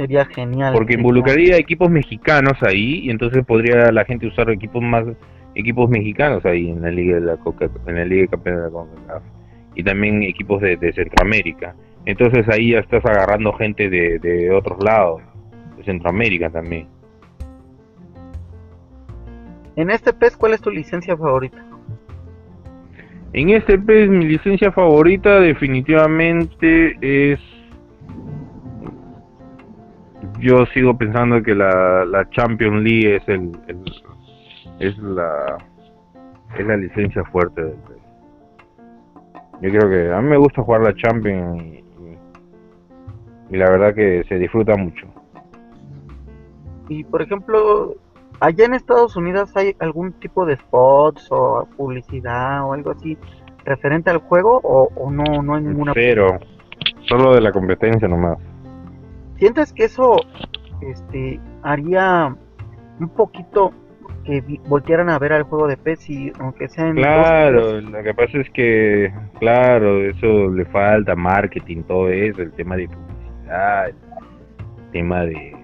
Sería genial. Porque involucraría equipos mexicanos ahí y entonces podría la gente usar equipos más equipos mexicanos ahí en la Liga de la en la Liga de Campeones de la CONCACAF y también equipos de, Centroamérica. Entonces ahí ya estás agarrando gente de, de otros lados, de Centroamérica también. En este pez, ¿cuál es tu licencia favorita? En este pez, mi licencia favorita definitivamente es... Yo sigo pensando que la, la Champions League es el, es la es la licencia fuerte del pez. Yo creo que a mí me gusta jugar la Champions y, y la verdad que se disfruta mucho. Y por ejemplo, allá en Estados Unidos hay algún tipo de spots o publicidad o algo así referente al juego o, no no hay ninguna pero solo de la competencia nomás sientes que eso este haría un poquito que voltearan a ver al juego de PES y aunque sea en claro lo que pasa es que claro eso le falta marketing todo eso el tema de publicidad el tema de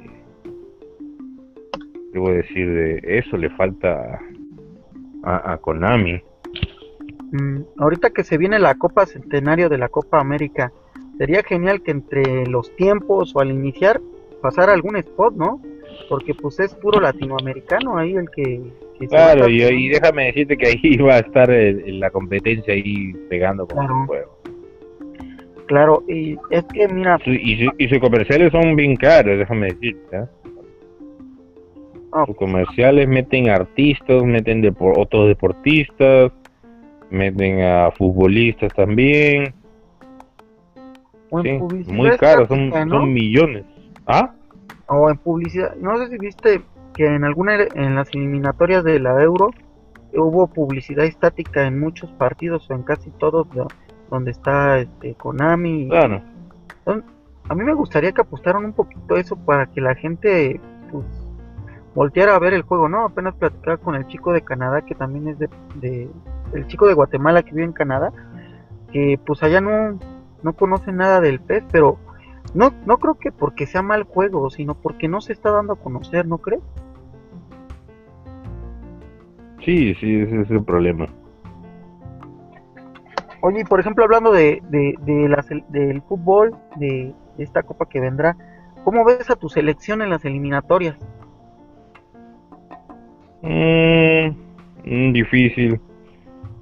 debo decir de eso le falta a, Konami. Mm, ahorita que se viene la Copa Centenario de la Copa América, sería genial que entre los tiempos o al iniciar pasara algún spot, ¿no? Porque pues es puro latinoamericano ahí el que... claro, y, déjame decirte que ahí [LAUGHS] va a estar en la competencia ahí pegando con el juego. Claro, y es que mira... Y, y, sus comerciales son bien caros, déjame decirte. ¿eh? Sus comerciales meten artistas, meten otros deportistas, meten a futbolistas también. Muy caros, son, millones. ¿Ah? O en publicidad, no sé si viste que en alguna en las eliminatorias de la Euro hubo publicidad estática en muchos partidos o en casi todos donde está este Konami. Claro. a mí me gustaría que apostaran un poquito eso para que la gente pues, voltear a ver el juego, ¿no? Apenas platicaba con el chico de Canadá, que también es de, el chico de Guatemala que vive en Canadá, que pues allá no, no conoce nada del pez, pero no, no creo que porque sea mal juego, sino porque no se está dando a conocer, ¿no crees? Sí, sí, ese es el problema. Oye, por ejemplo, hablando de, de, de del fútbol, de esta copa que vendrá, ¿cómo ves a tu selección en las eliminatorias? Mm, difícil,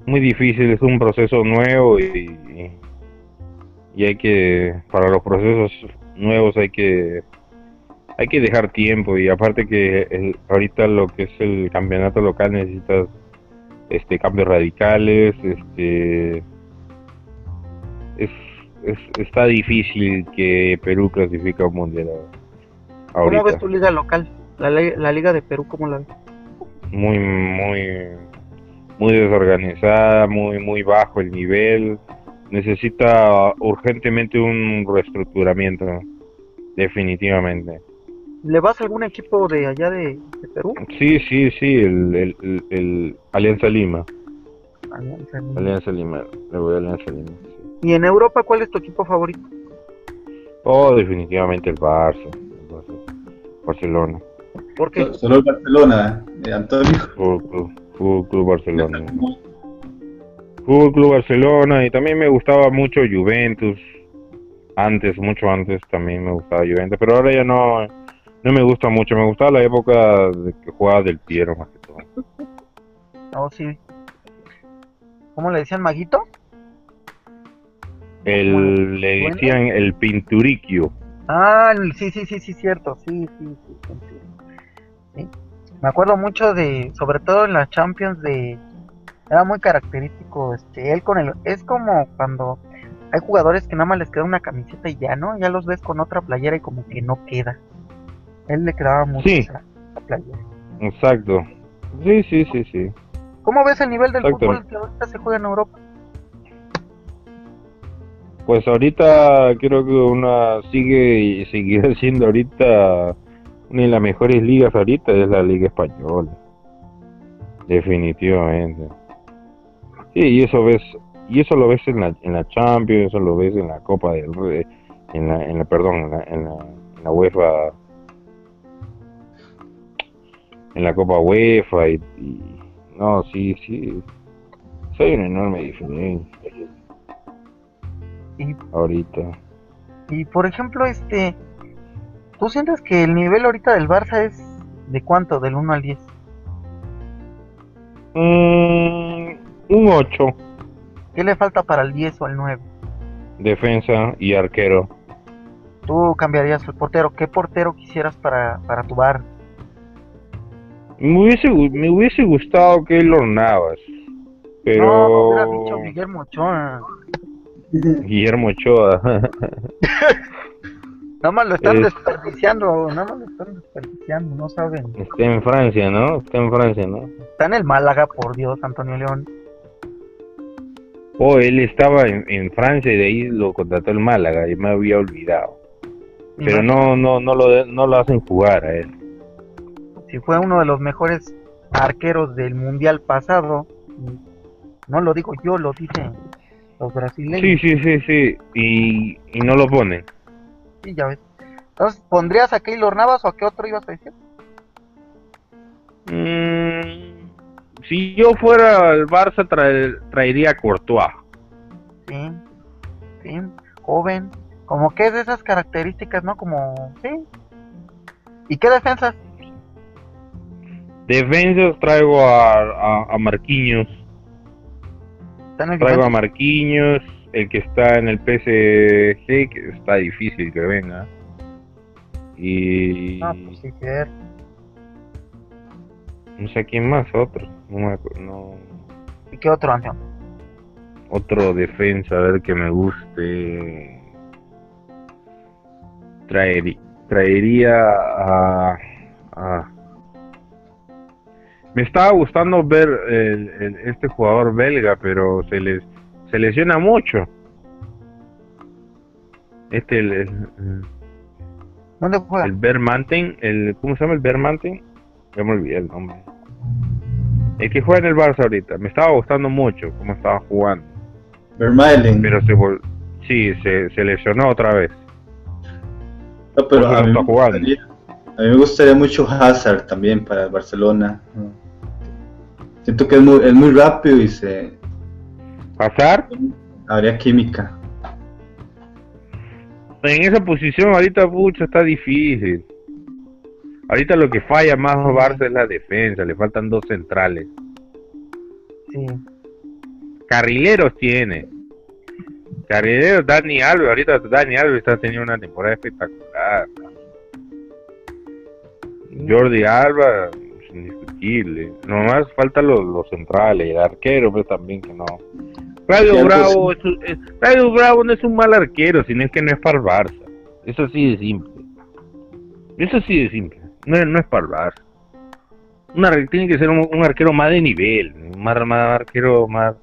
muy difícil, es un proceso nuevo y, y hay que, para los procesos nuevos hay que hay que dejar tiempo y aparte que ahorita lo que es el campeonato local necesitas este cambios radicales este es, es, está difícil que Perú clasifique a un mundial ahorita. ¿Cómo ves tu liga local? La, la liga de Perú, ¿cómo la ves? Muy, muy, muy desorganizada, muy, muy bajo el nivel. Necesita urgentemente un reestructuramiento, definitivamente. ¿Le vas a algún equipo de allá de, de Perú? Sí, sí, sí, el, el, el, el Alianza Lima. Alianza Lima. Alianza Lima, le voy a Alianza Lima. sí. ¿Y en Europa cuál es tu equipo favorito? Oh, definitivamente el Barça, el Barça- Barcelona, Porque So- Solo el Barcelona, eh, Antonio. Fútbol Club, Fútbol Club Barcelona. Fútbol Club Barcelona y también me gustaba mucho Juventus. Antes, mucho antes también me gustaba Juventus, pero ahora ya no, no me gusta mucho. Me gustaba la época de que jugaba del Piero más que todo. Oh, sí. ¿Cómo le decían Maguito? El, le Bueno. decían el Pinturiquio. Ah, sí, sí, sí, sí, cierto. Sí, sí, sí, sí. Sí. Me acuerdo mucho de, sobre todo en las Champions de, era muy característico, este, él con el, es como cuando hay jugadores que nada más les queda una camiseta y ya, ¿no? Ya los ves con otra playera y como que no queda. Él le quedaba mucho Sí. esa, esa playera. Exacto. Sí, sí, sí, sí. ¿Cómo ves el nivel del Exacto. fútbol que ahorita se juega en Europa? Pues ahorita creo que una sigue y seguirá [LAUGHS] siendo ahorita una de las mejores ligas ahorita es la Liga Española. Definitivamente. Sí, y eso ves y eso lo ves en la, en la Champions, eso lo ves en la Copa del Rey, en la, en la perdón, en la, en la, en la UEFA en la Copa UEFA y, y- no, sí, sí. Hay una enorme diferencia Y, ahorita. y por ejemplo, este, ¿tú sientes que el nivel ahorita del Barça es de cuánto? Del 1 al 10. Mm, un 8, ¿Qué le falta para el 10 o el 9? defensa y arquero. Tú cambiarías el portero. ¿Qué portero quisieras para, para tu bar? Me hubiese, me hubiese gustado Keylor Navas, pero No, hubiera dicho Guillermo Ochoa. [LAUGHS] Guillermo Ochoa. [LAUGHS] Nada más lo están Es- desperdiciando, nada más lo están desperdiciando, no saben. Está en Francia, ¿no? Está en Francia, ¿no? Está en el Málaga, por Dios, Antonio León. Oh, él estaba en, en Francia y de ahí lo contrató el Málaga y me había olvidado. Pero no, no, no lo, no lo hacen jugar a él. Si fue uno de los mejores arqueros del mundial pasado, no lo digo yo, lo dicen los Sí, brasileños. sí, sí, sí. Y, y no lo ponen. Sí, ya ves. Entonces, ¿pondrías a Keylor Navas o a qué otro ibas a decir? Mm, si yo fuera el Barça traer- traería a Courtois. Sí, sí, joven. Como que es de esas características, ¿no? Como, sí. ¿Y qué defensas? Defensas traigo a, a, a Marquinhos. Traigo a. Marquinhos, el que está en el PSG, que está difícil que venga. Y No, pues sí, cierto. no sé quién más, otro. No me acu- no. ¿Y qué otro, Antonio? Otro defensa, a ver que me guste. Traería, traería a, a- Me estaba gustando ver el- el- este jugador belga, pero se les se lesiona mucho. Este, el, el, ¿Dónde juega? el Bermanten, el, ¿cómo se llama el Bermanten? Ya me olvidé el nombre. El que juega en el Barça ahorita. Me estaba gustando mucho cómo estaba jugando. Vermaelen. Pero se vol sí, se, se lesionó otra vez. No, pero a mí, no me está jugando. gustaría, a mí me gustaría mucho Hazard también para el Barcelona. Siento que es muy, es muy rápido y se Hazard, habría química. en esa posición ahorita, pucha, está difícil. Ahorita lo que falla más a Barça es la defensa, le faltan dos centrales. Sí. Carrileros tiene. Carrileros, Dani Alves, ahorita Dani Alves está teniendo una temporada espectacular. Jordi Alba, indiscutible. Nomás faltan los, los centrales, el arquero, pues también que no, Claudio Bravo, es, Claudio Bravo no es un mal arquero, sino es que no es para el Barça. Eso sí de simple. Eso sí de simple. No, no es para el Barça. tiene que ser un, arquero más de nivel, más, más arquero más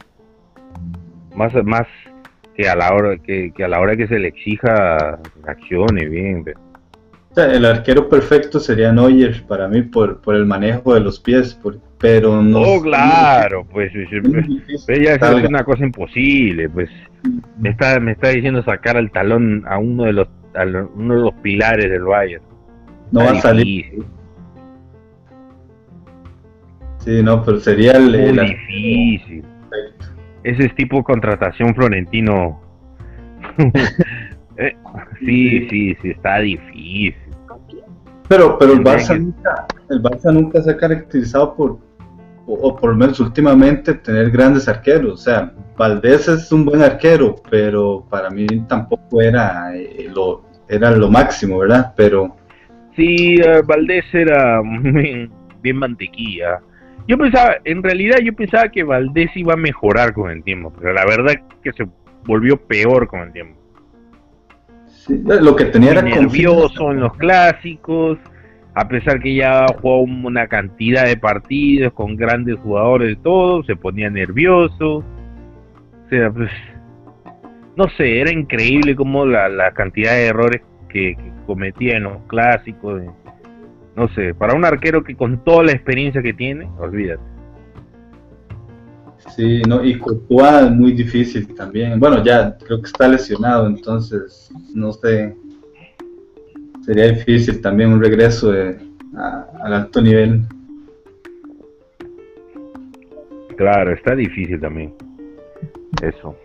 más más que a la hora que, a la hora que se le exija acciones bien. el arquero perfecto sería Neuer para mí por, por el manejo de los pies, pero no. Oh, claro, pues, pues, pues [LAUGHS] ya es una cosa imposible, pues me está me está diciendo sacar al talón a uno de los a uno de los pilares del Bayern. No va a salir. Sí, no, pero sería el, Muy difícil. Ese es tipo contratación florentino. [LAUGHS] Eh, sí, sí, sí, está difícil. Pero, pero el Barça, nunca, el Barça nunca se ha caracterizado por, o, por lo menos últimamente, tener grandes arqueros. O sea, Valdés es un buen arquero, pero para mí tampoco era, eh, lo, era lo máximo, ¿verdad? Pero... Sí, uh, Valdés era bien mantequilla yo pensaba, en realidad yo pensaba que Valdés iba a mejorar con el tiempo, pero la verdad es que se volvió peor con el tiempo. lo que tenía era nervioso en los clásicos, a pesar que ya jugó una cantidad de partidos con grandes jugadores y todo, se ponía nervioso. O sea, pues, no sé, era increíble como la, cantidad de errores que, que cometía en los clásicos no sé, para un arquero que con toda la experiencia que tiene, olvídate. Sí, no, y Courtois es muy difícil también. Bueno, ya creo que está lesionado, entonces no sé. Sería difícil también un regreso de, al alto nivel. Claro, está difícil también. Eso.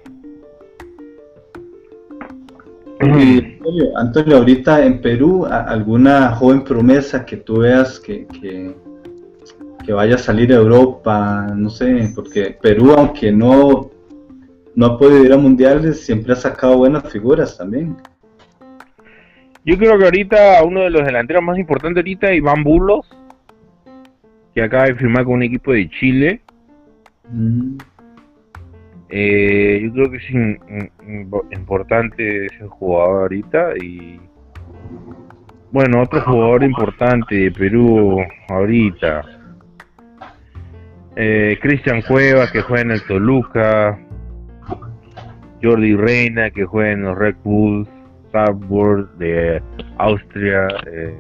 Antonio, ahorita en Perú, ¿alguna joven promesa que tú veas que, que, vaya a salir a Europa? No sé, porque Perú, aunque no, no ha podido ir a mundiales, siempre ha sacado buenas figuras también. Yo creo que ahorita uno de los delanteros más importantes ahorita, Iván Bulos, que acaba de firmar con un equipo de Chile. Mm. Eh, yo creo que es importante ese jugador ahorita y bueno, otro jugador importante de Perú ahorita. Eh, Cristian Cuevas que juega en el Toluca. Jordi Reina que juega en los Red Bulls Salzburg de Austria. Eh,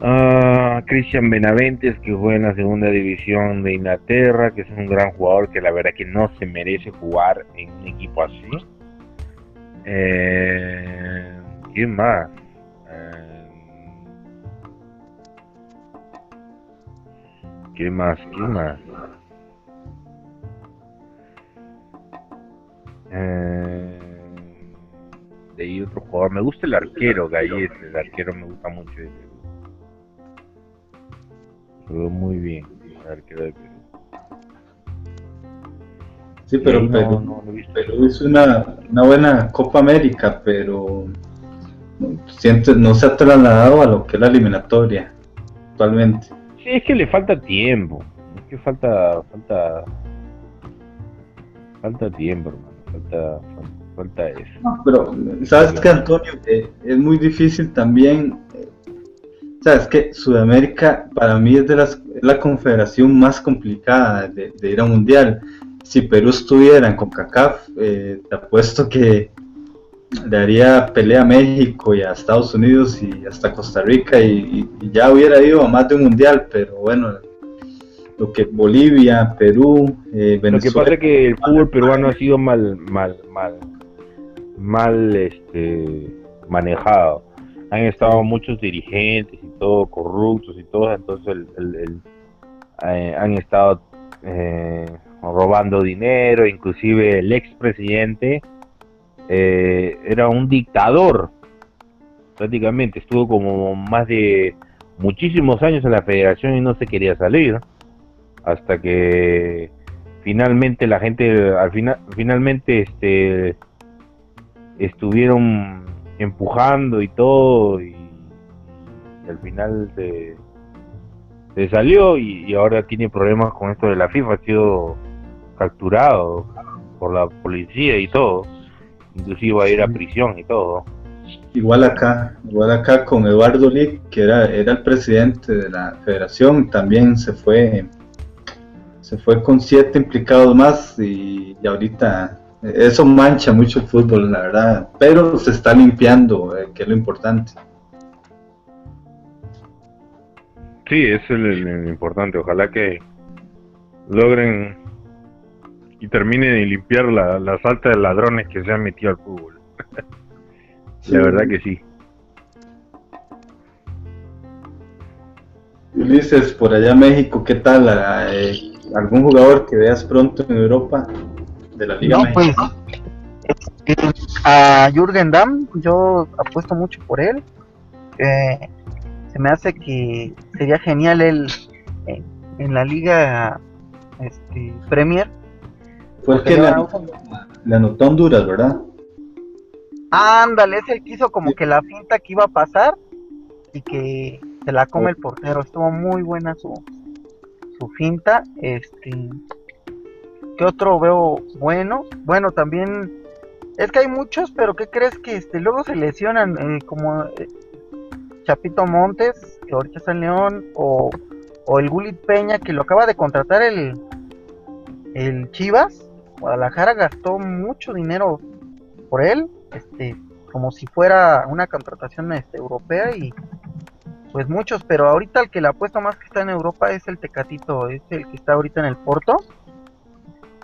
Uh, Cristian Benaventes, que juega en la segunda división de Inglaterra, que es un gran jugador que la verdad que no se merece jugar en un equipo así. Eh, ¿Quién más? Eh, ¿Qué más? ¿Qué más? Eh, de ahí otro jugador. Me gusta el arquero, Gallet. El arquero me gusta mucho. Jugó muy bien, arquero de Perú. Sí, pero Perú, hizo una, una, buena Copa América, pero no, no se ha trasladado a lo que es la eliminatoria actualmente. Sí, es que le falta tiempo. Es que falta, falta, falta tiempo, hermano. Falta, falta, eso. pero sabes que Antonio, eh, es muy difícil también es que Sudamérica para mí es de las, la confederación más complicada de, ir a un mundial. Si Perú estuviera en CONCACAF, eh, te apuesto que le haría pelea a México y a Estados Unidos y hasta Costa Rica y, ya hubiera ido a más de un mundial, pero bueno, lo que Bolivia, Perú, eh, Venezuela. Lo que pasa es que el fútbol peruano ha sido mal, mal, mal, mal, este, manejado han estado muchos dirigentes y todo corruptos y todo, entonces el, eh, han estado eh, robando dinero, inclusive el expresidente eh, era un dictador, prácticamente estuvo como más de muchísimos años en la federación y no se quería salir, hasta que finalmente la gente, al final, finalmente este estuvieron empujando y todo y, al final se, se salió y, ahora tiene problemas con esto de la FIFA. Ha sido capturado por la policía y todo. Inclusive va a ir a prisión y todo. Igual acá, igual acá con Eduardo Lee, que era, era el presidente de la federación, también se fue, se fue con siete implicados más y, ahorita eso mancha mucho el fútbol, la verdad, pero se está limpiando, eh, que es lo importante. Sí, eso es lo, importante. Ojalá que logren y terminen de limpiar la, la falta de ladrones que se han metido al fútbol. [LAUGHS] La verdad que sí. Ulises, por allá México, ¿qué tal? Eh, ¿Algún jugador que veas pronto en Europa de la Liga no, Pues, a Jürgen Damm, yo apuesto mucho por él. Eh, se me hace que sería genial él en, la Liga este, Premier. Fue el que le, le anotó Honduras, ¿verdad? Ándale, es el que hizo como que la finta que iba a pasar y que se la come el portero. Estuvo muy buena su, su finta. Este, ¿qué otro veo bueno? Bueno, también es que hay muchos, pero ¿qué crees que este luego se lesionan eh, como eh, Chapito Montes, que ahorita está en León, o, o el Gulit Peña que lo acaba de contratar el el Chivas? Guadalajara gastó mucho dinero por él este, como si fuera una contratación este, europea y pues muchos, pero ahorita el que la apuesta más que está en Europa es el Tecatito, es el que está ahorita en el Porto.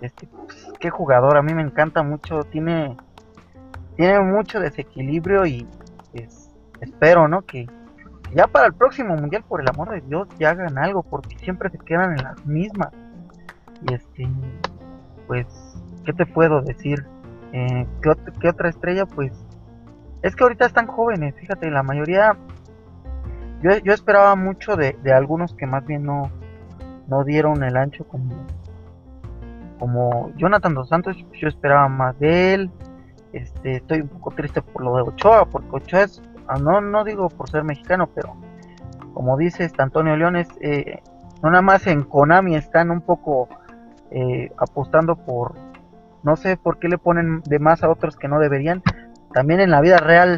Este, pues, qué jugador, a mí me encanta mucho, tiene tiene mucho desequilibrio y espero, ¿no? Que ya para el próximo mundial, por el amor de Dios, ya hagan algo, porque siempre se quedan en las mismas. Y este, pues, ¿qué te puedo decir? Eh, ¿qué, otra estrella? Pues es que ahorita están jóvenes, fíjate, la mayoría... Yo, yo esperaba mucho de, algunos que más bien no, no dieron el ancho como, como Jonathan Dos Santos, yo esperaba más de él. Este, estoy un poco triste por lo de Ochoa, porque Ochoa es, no, no digo por ser mexicano, pero como dice Antonio Leones, eh, no nada más en Konami están un poco eh, apostando por, no sé por qué le ponen de más a otros que no deberían. También en la vida real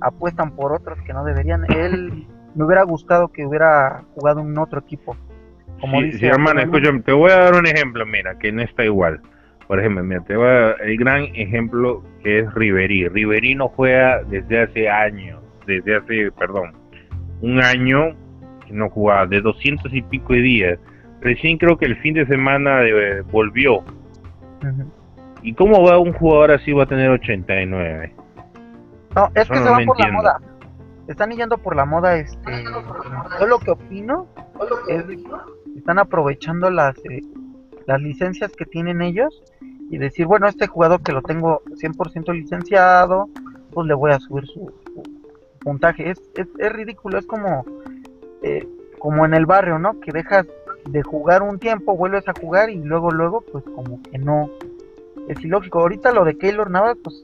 apuestan por otros que no deberían. Él [LAUGHS] me hubiera gustado que hubiera jugado en otro equipo. Como sí, dice hermano, escúchame, te voy a dar un ejemplo, mira, que no está igual. Por ejemplo, mira, te voy a el gran ejemplo que es Riverí. Riverí no juega desde hace años, desde hace, perdón, un año que no jugaba, de doscientos y pico de días. Recién creo que el fin de semana eh, volvió. ¿Y cómo va un jugador así va a tener 89? No, es que se van por la moda. Están yendo por la moda, este... Yo lo que opino es que están aprovechando las, eh, las licencias que tienen ellos y decir, bueno, este jugador que lo tengo 100% licenciado, pues le voy a subir su, puntaje. Es, es, es, ridículo, es como, eh, como en el barrio, ¿no? Que dejas de jugar un tiempo, vuelves a jugar y luego, luego, pues como que no, es ilógico. Ahorita lo de Keylor Navas, pues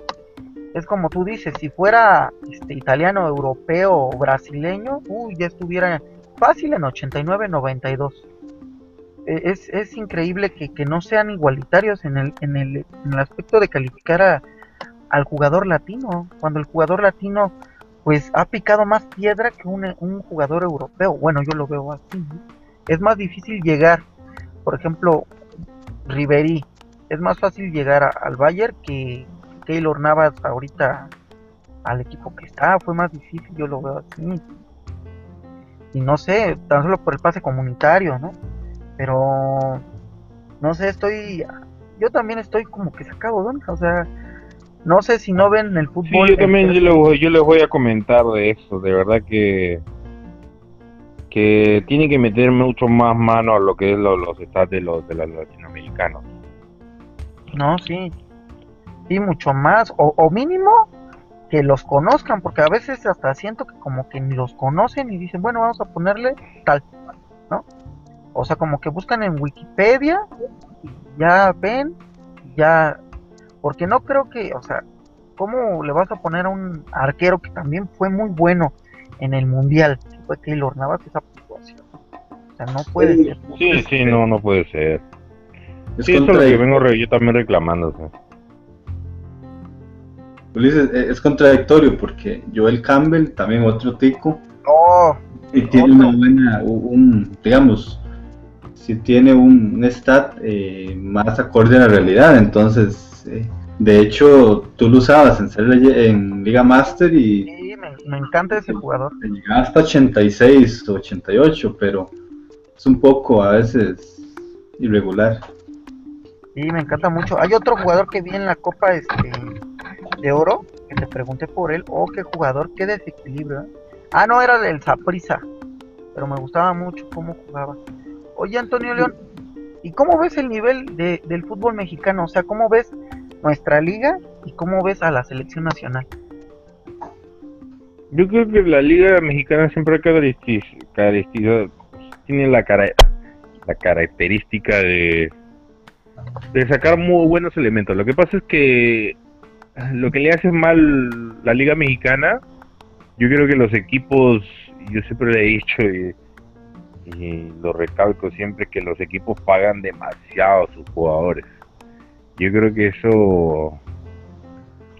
es como tú dices, si fuera este, italiano, europeo o brasileño, uy, ya estuviera fácil en 89, 92. E, es, es increíble que, que, no sean igualitarios en el, en el, en el aspecto de calificar a, al jugador latino, cuando el jugador latino pues ha picado más piedra que un, un jugador europeo. Bueno, yo lo veo así. Es más difícil llegar, por ejemplo, Riverí, es más fácil llegar al Bayern que Keylor Navas ahorita al equipo que está. Fue más difícil, yo lo veo así. Y no sé, tan solo por el pase comunitario, ¿no? Pero no sé, estoy. Yo también estoy como que sacado de O sea, no sé si no ven el fútbol. Sí, yo también yo, yo les voy a comentar de eso. De verdad que que tiene que meter mucho más mano a lo que es los, los estados de los de los latinoamericanos. No, sí. Sí, mucho más. O, mínimo que los conozcan, porque a veces hasta siento que como que ni los conocen y dicen, bueno, vamos a ponerle tal, ¿no? O sea, como que buscan en Wikipedia, ya ven, ya, porque no creo que, o sea, ¿cómo le vas a poner a un arquero que también fue muy bueno en el Mundial, que fue Keylor Navas, esa situación? O sea, no puede ser. Sí, sí, no, no puede ser. Es Sí, eso es lo que contradictorio. vengo yo también reclamando. Ulises, eh, es contradictorio porque Joel Campbell, también otro tico, No, y tiene una buena, un, digamos, si tiene un, un stat eh, más acorde a la realidad, entonces, eh, de hecho, tú lo usabas en, ser- en Liga Master y sí, me, me encanta ese jugador. te llegaba hasta 86 o 88, pero es un poco a veces irregular. Sí, me encanta mucho. Hay otro jugador que vi en la Copa este, de Oro, que te pregunté por él. Oh, qué jugador, qué desequilibrio. ¿eh? Ah, no, era del Saprisa, pero me gustaba mucho cómo jugaba. Oye, Antonio León, ¿y cómo ves el nivel de- del fútbol mexicano? O sea, ¿cómo ves nuestra liga y cómo ves a la selección nacional? Yo creo que la Liga Mexicana siempre ha caracteriz- caracterizado, tiene la, cara, la característica de, de sacar muy buenos elementos. Lo que pasa es que lo que le hace mal la Liga Mexicana, yo creo que los equipos, yo siempre le he dicho y, y lo recalco siempre, que los equipos pagan demasiado a sus jugadores. Yo creo que eso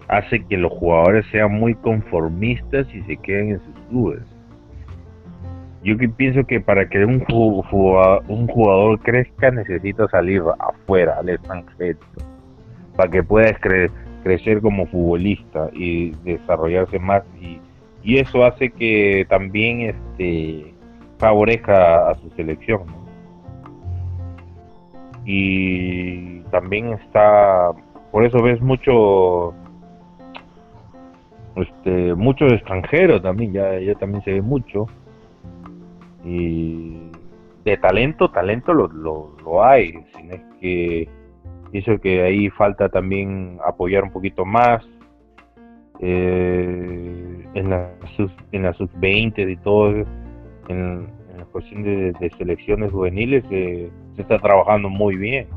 hace que los jugadores sean muy conformistas y se queden en sus clubes. Yo que pienso que para que un, ju- jugua- un jugador crezca necesita salir afuera, al extranjero, para que pueda cre- crecer como futbolista y desarrollarse más y, y eso hace que también este favorezca a su selección. Y también está, por eso ves mucho este muchos extranjeros también ya ya también se ve mucho y de talento talento lo, lo, hay sino es que pienso que ahí falta también apoyar un poquito más eh, en la sub, en la sub 20 y todo en, la cuestión de, selecciones juveniles eh, se está trabajando muy bien.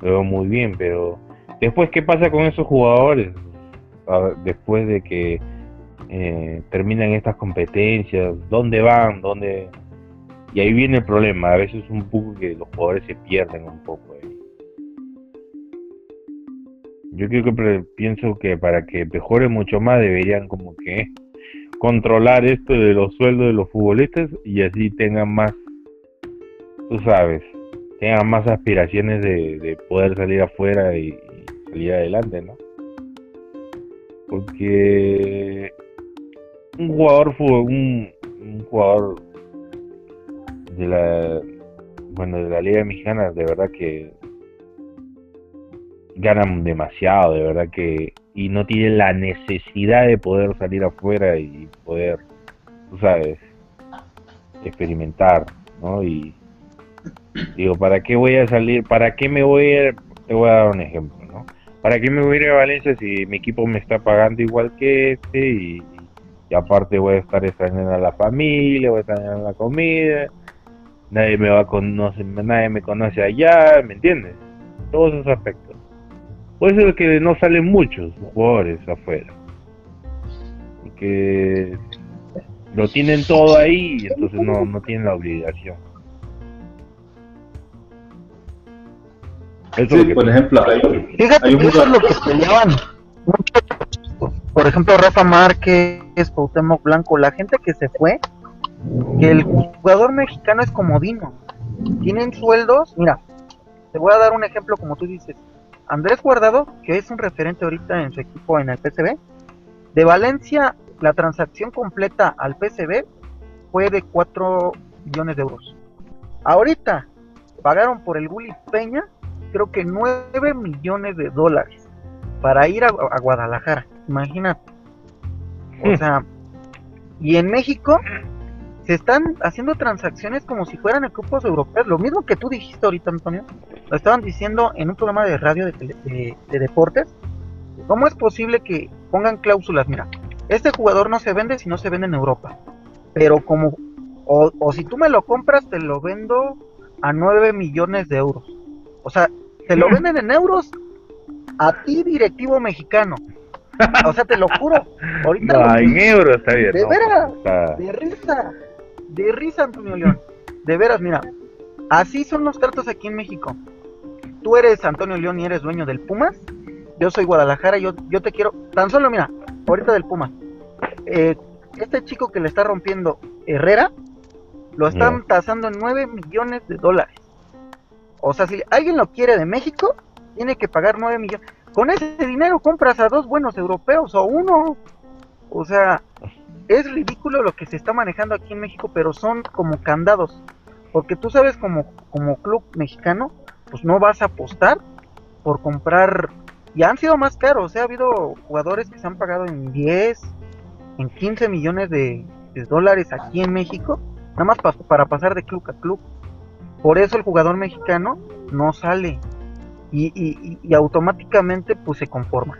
Veo muy bien pero después qué pasa con esos jugadores después de que eh, terminan estas competencias, dónde van, dónde y ahí viene el problema, a veces un poco que los jugadores se pierden un poco. Yo creo que pienso que para que mejore mucho más deberían como que controlar esto de los sueldos de los futbolistas y así tengan más, tú sabes, tengan más aspiraciones de, de poder salir afuera y, salir adelante, ¿no? porque un jugador un, un jugador de la bueno de la liga mexicana de verdad que ganan demasiado de verdad que y no tienen la necesidad de poder salir afuera y poder tú sabes experimentar no y digo para qué voy a salir para qué me voy a ir? te voy a dar un ejemplo no ¿Para qué me voy a ir a Valencia si mi equipo me está pagando igual que este? Y, y aparte voy a estar extrañando a la familia, voy a extrañar la comida, nadie me va a conocer, nadie me conoce allá, ¿me entiendes? Todos esos aspectos. Por eso es que no salen muchos jugadores afuera. Porque lo tienen todo ahí y entonces no, no tienen la obligación. Eso es Sí, que por ejemplo, hay, Fíjate Hay un que eso es lo que peleaban. Por ejemplo, Rafa Márquez, Cuauhtémoc Blanco, la gente que se fue, que el jugador mexicano es comodino. Tienen sueldos, mira, te voy a dar un ejemplo como tú dices. Andrés Guardado, que es un referente ahorita en su equipo en el PCB, de Valencia la transacción completa al PCB fue de 4 millones de euros. Ahorita pagaron por el Gulli Peña creo que 9 millones de dólares para ir a, a Guadalajara. Imagínate. O Hmm. sea, y en México se están haciendo transacciones como si fueran equipos europeos. Lo mismo que tú dijiste ahorita, Antonio. Lo estaban diciendo en un programa de radio de, de- de deportes. ¿Cómo es posible que pongan cláusulas? Mira, este jugador no se vende si no se vende en Europa. Pero como, o, o si tú me lo compras, te lo vendo a 9 millones de euros. O sea, te lo [LAUGHS] venden en euros a ti, directivo mexicano. O sea, te lo juro. Ahorita No, lo en euros está bien. ¿De ¿no? veras? Está- de risa, de risa, Antonio León. De veras, mira, así son los tratos aquí en México. tú eres Antonio León y eres dueño del Pumas, yo soy Guadalajara, yo, yo te quiero, tan solo mira, ahorita del Pumas, eh, este chico que le está rompiendo Herrera, lo están tasando en 9 millones de dólares. O sea, si alguien lo quiere de México, tiene que pagar 9 millones. Con ese dinero compras a dos buenos europeos o uno. O sea, es ridículo lo que se está manejando aquí en México, pero son como candados. Porque tú sabes, como, como club mexicano, pues no vas a apostar por comprar. Y han sido más caros. O sea, ha habido jugadores que se han pagado en 10, en 15 millones de, dólares aquí en México, nada más para pasar de club a club. Por eso el jugador mexicano no sale y, y, automáticamente pues se conforma.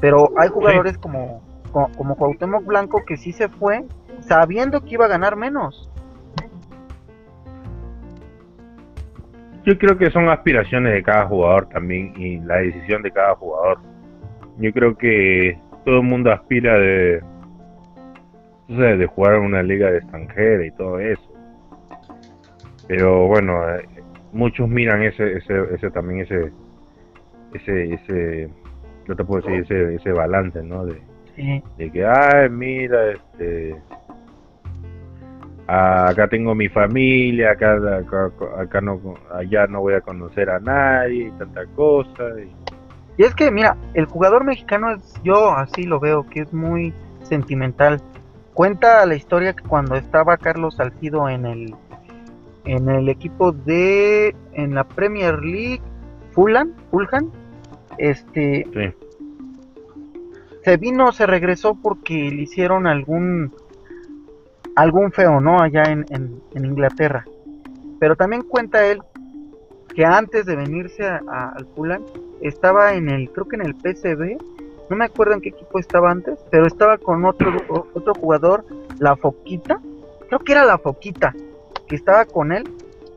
Pero hay jugadores como, como, como Cuauhtémoc Blanco que sí se fue sabiendo que iba a ganar menos. Yo creo que son aspiraciones de cada jugador también y la decisión de cada jugador. Yo creo que todo el mundo aspira de, de jugar en una liga de extranjera y todo eso. Pero bueno, eh, muchos miran ese, ese, ese también ese, ese, ese, no te puedo decir ese, ese balance, ¿no? De, de que, ay, mira, este, acá tengo mi familia, acá, acá, no, allá no voy a conocer a nadie y tanta cosa. Y, y es que, mira, el jugador mexicano, es, yo así lo veo, que es muy sentimental. Cuenta la historia que cuando estaba Carlos Salcido en el, en el equipo de, en la Premier League, Fulham, Fulham, este, se vino, se regresó porque le hicieron algún, algún feo, ¿no? Allá en, en, Inglaterra. Pero también cuenta él que antes de venirse al Fulham estaba en el, creo que en el PCB, no me acuerdo en qué equipo estaba antes, pero estaba con otro otro jugador, la Foquita, creo que era la Foquita, que estaba con él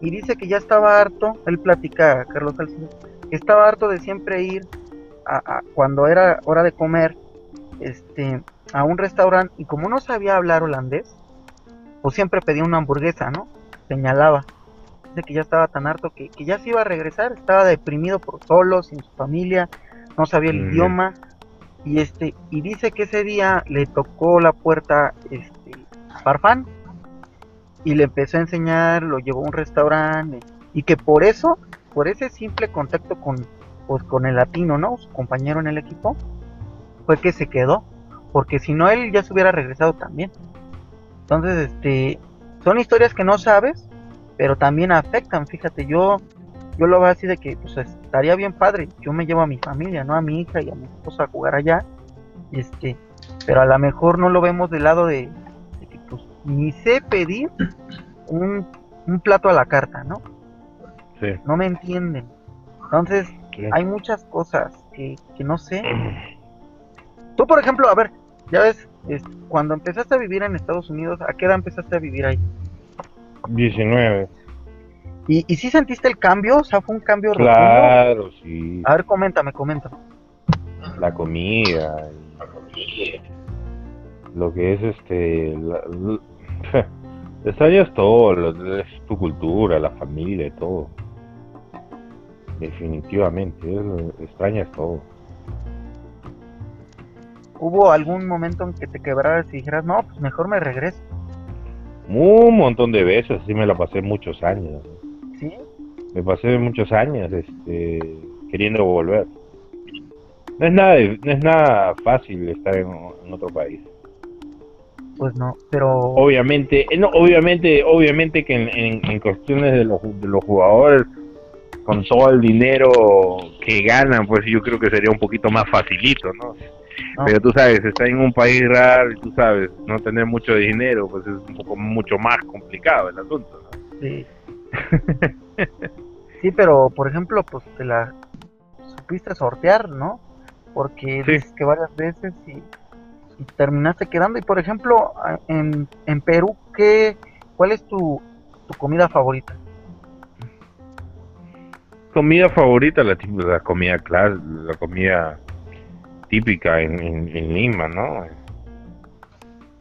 y dice que ya estaba harto, él platica, Carlos Salcido, que estaba harto de siempre ir a, cuando era hora de comer, este, a un restaurante y como no sabía hablar holandés, pues siempre pedía una hamburguesa, ¿no? Señalaba de que ya estaba tan harto que, ya se iba a regresar, estaba deprimido por solo, sin su familia, no sabía el idioma y este y dice que ese día le tocó la puerta este Farfán y le empezó a enseñar, lo llevó a un restaurante y que por eso, por ese simple contacto con pues con el latino, ¿no? Su compañero en el equipo, fue que se quedó, porque si no él ya se hubiera regresado también. Entonces, este son historias que no sabes pero también afectan, fíjate, yo yo lo veo así de que pues estaría bien padre, yo me llevo a mi familia, no a mi hija y a mi esposa a jugar allá, este, pero a lo mejor no lo vemos del lado de, que pues ni sé pedir un, plato a la carta, ¿no? Sí. No me entienden. Entonces, hay muchas cosas que, que no sé. [CLEARS THROAT] Tú, por ejemplo, a ver, ya ves, cuando empezaste a vivir en Estados Unidos, ¿a qué edad empezaste a vivir ahí? 19. ¿Y, ¿Y si sentiste el cambio? O sea, fue un cambio Claro, sí. A ver, coméntame, coméntame. La comida. Lo que es este. La, [LAUGHS] extrañas todo, lo, es tu cultura, la familia, todo. Definitivamente, extrañas todo. ¿Hubo algún momento en que te quebraras y dijeras, no, pues mejor me regreso? Un montón de veces, así me la pasé muchos años. ¿Sí? Me pasé muchos años este, queriendo volver. No es nada, no es nada fácil estar en, otro país. Pues no, pero obviamente, eh, no, obviamente, obviamente que en, en, cuestiones de los, de los jugadores con todo el dinero que ganan, pues yo creo que sería un poquito más facilito, ¿no? Pero tú sabes, está en un país raro y tú sabes, no tener mucho dinero, pues es un poco mucho más complicado el asunto, ¿no? Sí. [LAUGHS] sí, pero por ejemplo, pues te la supiste sortear, ¿no? Porque dices que varias veces y, terminaste quedando. Y por ejemplo, en, en Perú, ¿qué, ¿cuál es tu, tu comida favorita? Comida favorita, la, la comida clara, la comida típica en, en, Lima, ¿no?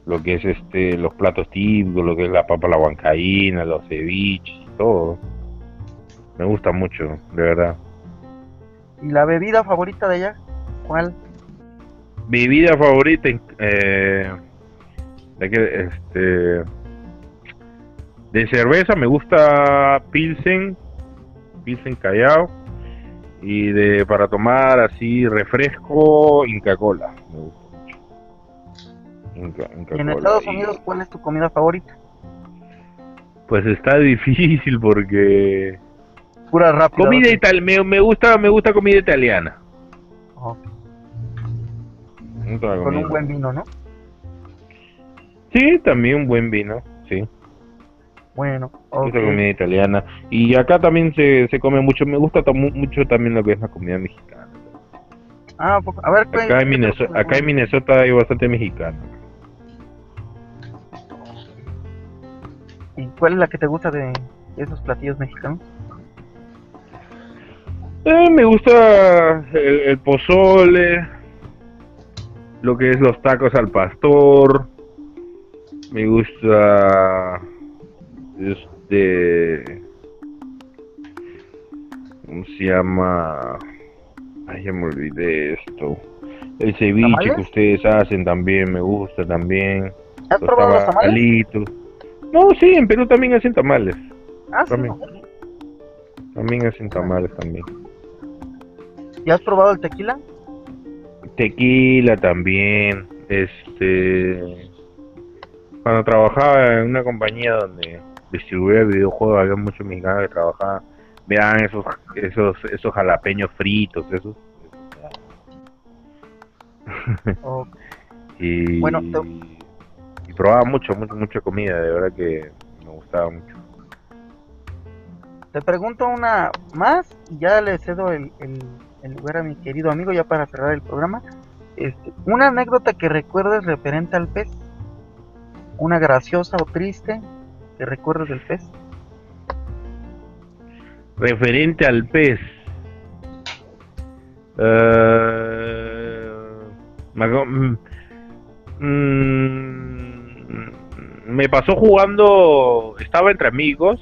Lo que es este, los platos típicos, lo que es la papa la huancaína, los ceviches todo. Me gusta mucho, de verdad. ¿Y la bebida favorita de allá? ¿Cuál? Bebida favorita, eh, de que, este, de cerveza me gusta Pilsen, Pilsen Callao, y de para tomar así refresco Inca Cola, me gusta mucho. ¿Y en Estados Unidos cuál es tu comida favorita? Pues está difícil porque pura rápida. Comida italiana, me, me, gusta me gusta comida italiana. Con un buen vino, ¿no? Sí, también un buen vino, sí. Bueno, okay. comida italiana. Y acá también se, se come mucho, me gusta mucho también lo que es la comida mexicana. Ah, a ver, acá en, Minnesota, acá en Minnesota hay bastante mexicano. ¿Y cuál es la que te gusta de esos platillos mexicanos? Eh, me gusta el, pozole, lo que es los tacos al pastor. Me gusta este ¿cómo se llama? Ay, ya me olvidé esto. El ceviche que ustedes hacen también me gusta también. ¿Has probado los tamales? No, sí, en Perú también hacen tamales. Ah, también. También hacen tamales también. ¿Y has probado el tequila? Tequila también. Este. Cuando trabajaba en una compañía donde distribuía videojuegos, había muchos mexicanos que trabajaban. Vean esos, esos, esos jalapeños fritos, esos. [LAUGHS] y, bueno, y probaba mucho, mucho, mucha comida, de verdad que me gustaba mucho. Te pregunto una más y ya le cedo el, el lugar a mi querido amigo ya para cerrar el programa. Este, una anécdota que recuerdes referente al pez. Una graciosa o triste que recuerdes del pez. Referente al pez. Uh, me pasó jugando, estaba entre amigos,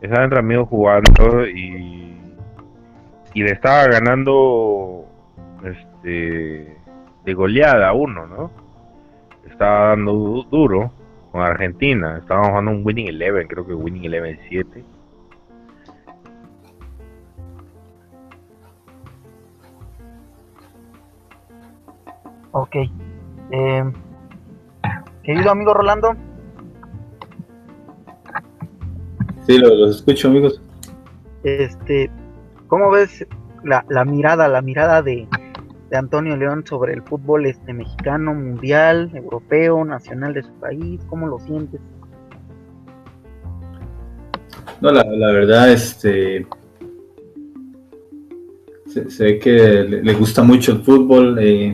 estaba entre amigos jugando y y le estaba ganando este de goleada uno, ¿no? Estaba dando duro con Argentina, estábamos jugando un Winning Eleven, creo que Winning Eleven 7. Ok. Eh, querido amigo Rolando. Sí, los escucho, amigos. Este, ¿Cómo ves la, mirada, la mirada de, Antonio León sobre el fútbol este mexicano, mundial, europeo, nacional de su país? ¿Cómo lo sientes? No, la, verdad, este se, ve que le, gusta mucho el fútbol. Eh,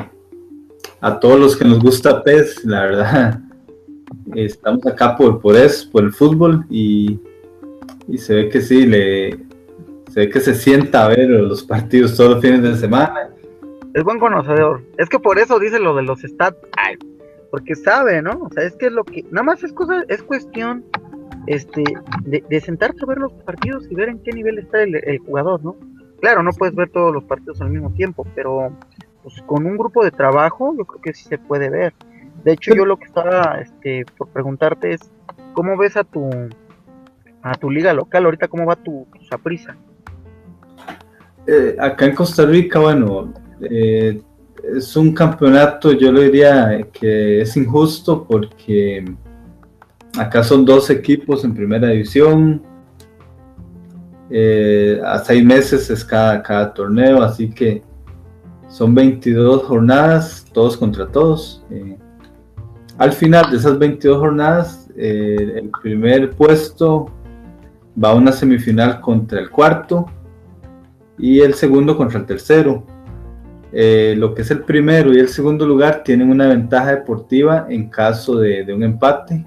a todos los que nos gusta PES, la verdad, [LAUGHS] estamos acá por, por eso, por el fútbol y, y se ve que sí, le, se que se sienta a ver los partidos todos los fines de semana. Es buen conocedor. Es que por eso dice lo de los stats. porque sabe, ¿no? O sea, es que es lo que. Nada más es cosa, es cuestión este de, de a ver los partidos y ver en qué nivel está el, jugador, ¿no? Claro, no puedes ver todos los partidos al mismo tiempo, pero pues con un grupo de trabajo yo creo que sí se puede ver. De hecho, yo lo que estaba este, por preguntarte es, ¿cómo ves a tu a tu liga local ahorita? ¿Cómo va tu, tu Saprisa? Eh, acá en Costa Rica, bueno, eh, es un campeonato, yo le diría que es injusto porque acá son dos equipos en primera división, eh, a seis meses es cada, torneo, así que son 22 jornadas, todos contra todos. al final de esas 22 jornadas, el primer puesto va a una semifinal contra el cuarto y el segundo contra el tercero. Eh, lo que es el primero y el segundo lugar tienen una ventaja deportiva en caso de, un empate.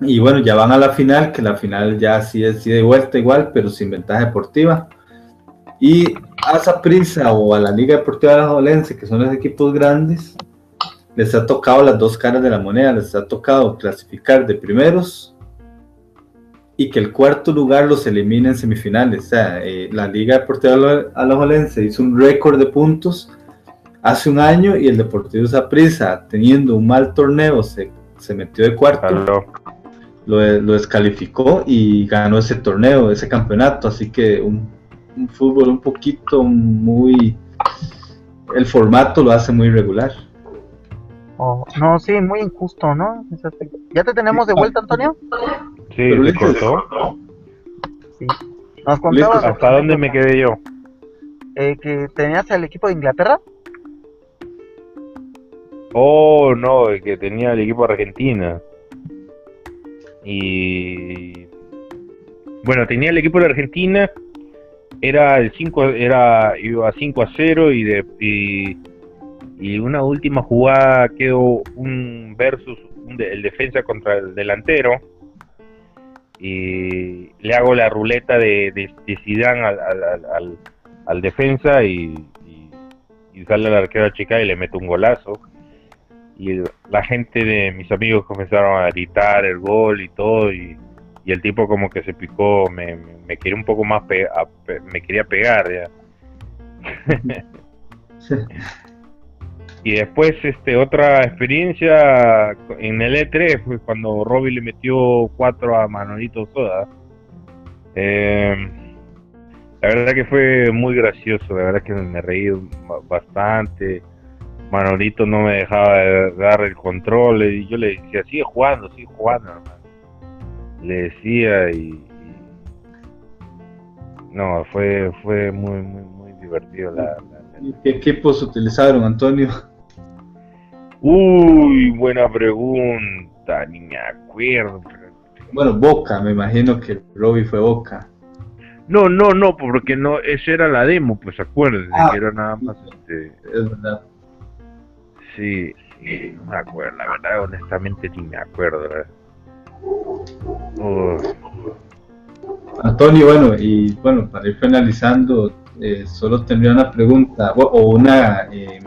Y bueno, ya van a la final, que la final ya sí es de vuelta igual, pero sin ventaja deportiva. Y a esa o a la Liga Deportiva de la Jolense, que son los equipos grandes, les ha tocado las dos caras de la moneda, les ha tocado clasificar de primeros y que el cuarto lugar los elimina en semifinales. O sea, eh, la Liga Deportiva Alajuelense hizo un récord de puntos hace un año y el Deportivo Saprissa, teniendo un mal torneo, se, se metió de cuarto, lo, lo, descalificó y ganó ese torneo, ese campeonato. Así que un, un fútbol un poquito muy... El formato lo hace muy regular. Oh, no, sí, muy injusto, ¿no? ¿Ya te tenemos de vuelta, Antonio? Sí. Sí. Nos contabas... ¿Hasta dónde me quedé yo? Eh, que tenías el equipo de Inglaterra. Oh, no, que tenía el equipo de Argentina. Y bueno, tenía el equipo de Argentina, era el 5 era iba 5 a 0 y de y y una última jugada quedó un versus el defensa contra el delantero y le hago la ruleta de, de, al, al, defensa y, sale al arquero a chica y le mete un golazo. Y la gente de mis amigos comenzaron a gritar el gol y todo y, el tipo como que se picó me, me, quería un poco más me quería pegar ya [LAUGHS] Y después este otra experiencia en el E3 fue cuando Robbie le metió cuatro a Manolito Soda. Eh, la verdad que fue muy gracioso, la verdad que me reí bastante. Manolito no me dejaba dar el control y yo le decía, sigue jugando, sigue jugando. Le decía y, no, fue fue muy muy muy divertido la, ¿Y qué equipos utilizaron, Antonio? Uy, buena pregunta, ni me acuerdo. Bueno, Boca, me imagino que Robbie fue Boca. No, no, no, porque no, esa era la demo, pues acuérdense, ah, que era nada más este. Es verdad. Sí, no me acuerdo, la verdad, honestamente ni me acuerdo. Antonio, bueno, y bueno, para ir finalizando, eh, solo tendría una pregunta o una eh,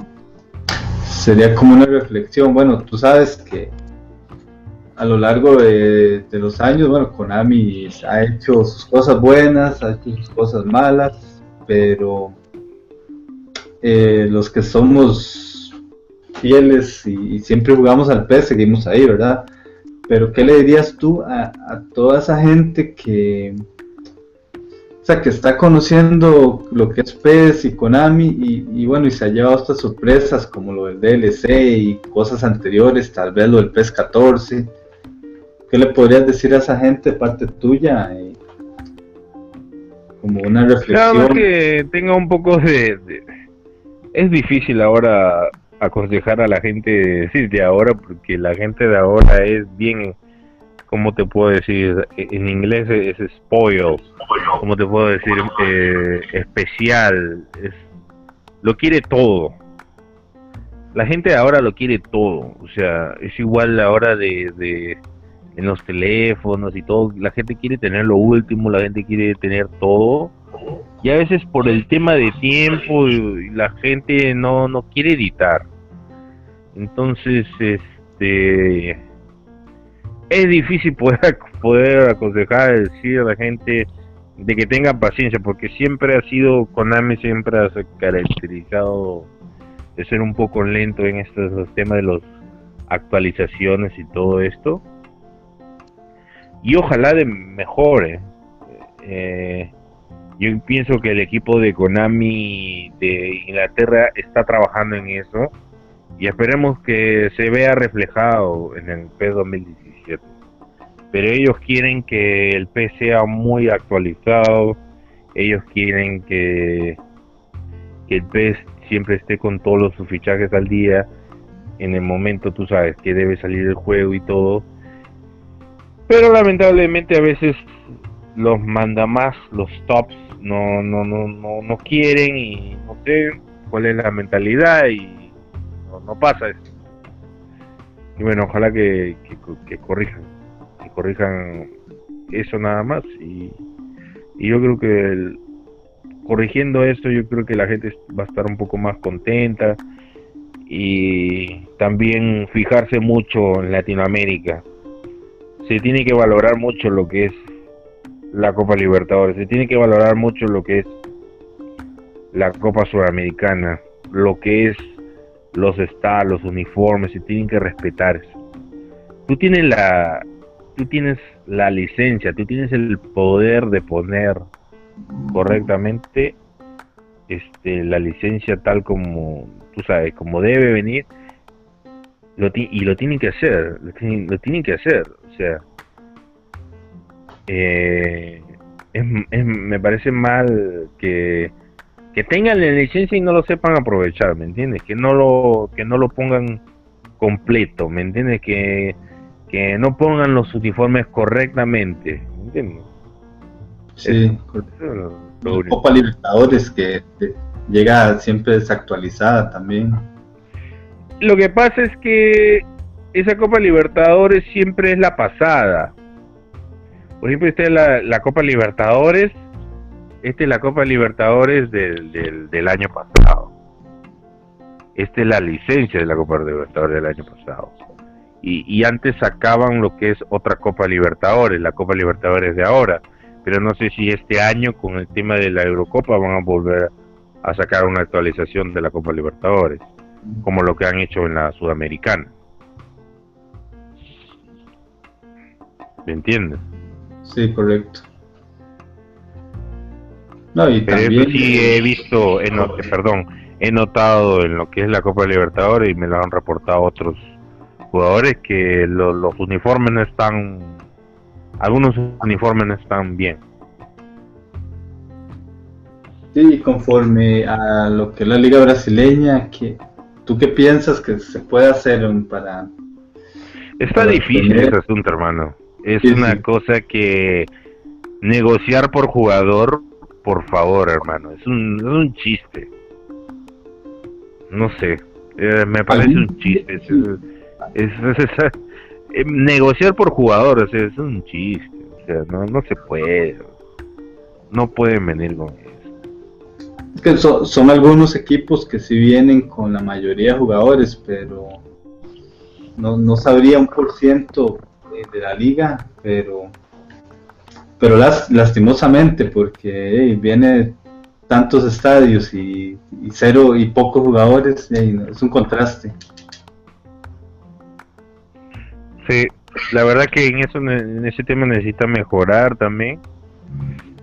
sería como una reflexión. Bueno, tú sabes que a lo largo de, los años, bueno, Konami ha hecho sus cosas buenas, ha hecho sus cosas malas, pero eh, los que somos fieles y, siempre jugamos al PES, seguimos ahí, ¿verdad? Pero ¿qué le dirías tú a toda esa gente que, o sea, que está conociendo lo que es PES y Konami y, bueno, y se ha llevado estas sorpresas como lo del DLC y cosas anteriores, tal vez lo del PES 14. ¿Qué le podrías decir a esa gente parte tuya? Eh, como una reflexión. que tenga un poco de, Es difícil ahora aconsejar a la gente de ahora porque la gente de ahora es bien ¿cómo te puedo decir? En inglés es spoil, ¿cómo te puedo decir? Eh, especial, es, lo quiere todo. La gente ahora lo quiere todo, o sea, es igual la hora de, de en los teléfonos y todo, la gente quiere tener lo último, la gente quiere tener todo. Y a veces por el tema de tiempo la gente no, no quiere editar. Entonces, este es difícil [LAUGHS] poder, poder aconsejar, decir a la gente de que tengan paciencia, porque siempre ha sido, Konami siempre ha caracterizado de ser un poco lento en estos temas de las actualizaciones y todo esto. Y ojalá de mejore. Eh, yo pienso que el equipo de Konami de Inglaterra está trabajando en eso y esperemos que se vea reflejado en el P 2017 pero ellos quieren que el P sea muy actualizado, ellos quieren que, el P siempre esté con todos sus fichajes al día, en el momento tú sabes que debe salir el juego y todo, pero lamentablemente a veces los manda más, los tops no, no, no, no, no quieren y no sé cuál es la mentalidad y no, pasa eso. Y bueno, ojalá que, que corrijan corrijan eso nada más y, yo creo que corrigiendo esto yo creo que la gente va a estar un poco más contenta y también fijarse mucho en Latinoamérica se tiene que valorar mucho lo que es la Copa Libertadores, se tiene que valorar mucho lo que es la Copa Sudamericana, lo que es los estados, los uniformes, se tienen que respetar. Tú tienes la, tú tienes la licencia, tú tienes el poder de poner correctamente este, la licencia tal como tú sabes, como debe venir, lo y lo tienen que hacer, lo tienen, que hacer, o sea, eh, me parece mal que, que tengan la licencia y no lo sepan aprovechar, ¿me entiendes? Que no lo, que no lo pongan completo, ¿me entiendes? Que, que no pongan los uniformes correctamente, ¿me entiendes? Sí, Copa Libertadores que llega siempre desactualizada también. Lo que pasa es que esa Copa Libertadores siempre es la pasada. Por ejemplo, esta es la, Copa Libertadores, esta es la Copa Libertadores del, del, año pasado. Esta es la licencia de la Copa Libertadores del año pasado. Y, y, antes sacaban lo que es otra Copa Libertadores, la Copa Libertadores de ahora. Pero no sé si este año con el tema de la Eurocopa van a volver a sacar una actualización de la Copa Libertadores, como lo que han hecho en la Sudamericana. ¿Me entiendes? Sí, correcto. No, y también... sí he visto, he perdón, he notado en lo que es la Copa Libertadores y me lo han reportado otros jugadores que los uniformes no están, algunos uniformes no están bien. Sí, conforme a lo que es la liga brasileña, que ¿tú qué piensas que se puede hacer para... Está difícil ese asunto, hermano. Es una cosa que negociar por jugador, por favor, hermano, es un, es un chiste. No sé, eh, me parece un chiste. [LAUGHS] Es, eh, negociar por jugador, es un chiste. O sea, no, no se puede. No pueden venir con que son, algunos equipos que sí vienen con la mayoría de jugadores, pero no, sabría un por ciento de la liga, pero pero lastimosamente porque viene tantos estadios y, cero y pocos jugadores es un contraste sí la verdad que en eso en ese tema necesita mejorar también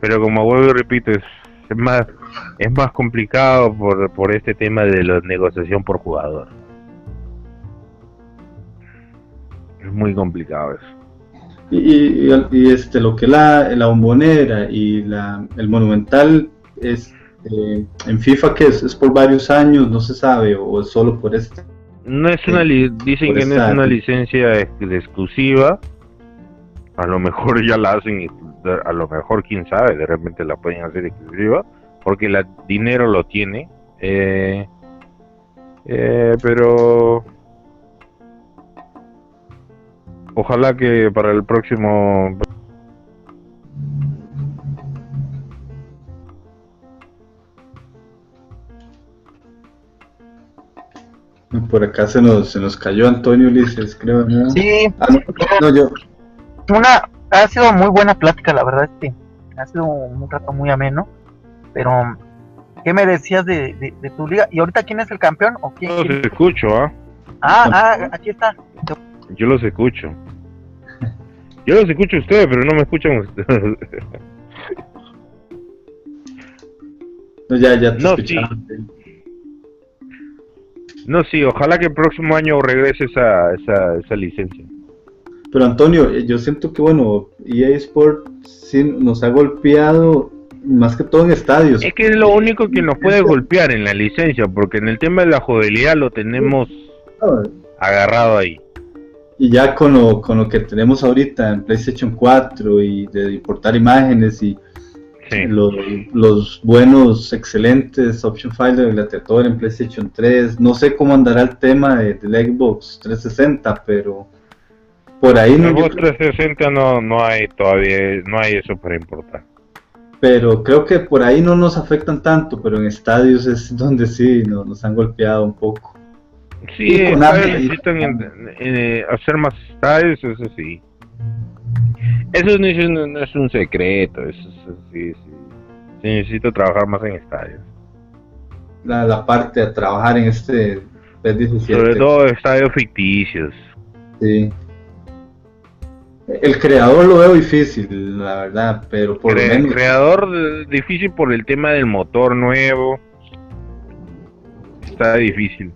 pero como vuelvo y repito es más es más complicado por, por este tema de la negociación por jugador. Es muy complicado eso. Y, y, este lo que la, la bombonera y la, el monumental es eh, en FIFA que es, es por varios años, no se sabe, o es solo por este. No es una dicen que no es una licencia exclusiva. A lo mejor ya la hacen, a lo mejor quién sabe, de repente la pueden hacer exclusiva porque el dinero lo tiene, eh, eh, pero ojalá que para el próximo Por acá se nos, se nos cayó Antonio Ulises, creo. Sí, ah, yo. Una, ha sido muy buena plática, la verdad es que ha sido un rato muy ameno. Pero, ¿qué me decías de, de, tu liga? ¿Y ahorita quién es el campeón? ¿O quién, Yo los escucho, ¿ah? Ah, ah, aquí está. Yo los escucho. Yo los escucho a ustedes, pero no me escuchan ustedes. No, ya, ya te no, sí. No, sí, ojalá que el próximo año regrese esa, esa, esa licencia. Pero Antonio, eh, yo siento que, bueno, EA Sport sí nos ha golpeado más que todo en estadios. Es que es lo único que nos puede golpear en la licencia, porque en el tema de la jugabilidad lo tenemos agarrado ahí. Y ya con lo, con lo que tenemos ahorita en PlayStation 4 y de importar imágenes y los, buenos, excelentes option files de gladiator en PlayStation 3, no sé cómo andará el tema de, del Xbox 360, pero por ahí no... Xbox 360 no, no hay todavía, no hay eso para importar pero creo que por ahí no nos afectan tanto, pero en estadios es [LAUGHS] donde sí nos, han golpeado un poco. Sí, necesitan eh, hacer más estadios, eso sí. Eso no es un, no es un secreto, eso, es- sí, sí. Sí, necesito trabajar más en estadios. La, la parte de trabajar en este PES 17. Sobre todo estadios ficticios. Sí. El creador lo veo difícil, la verdad, pero por Cre- menos. creador difícil por el tema del motor nuevo. Está difícil.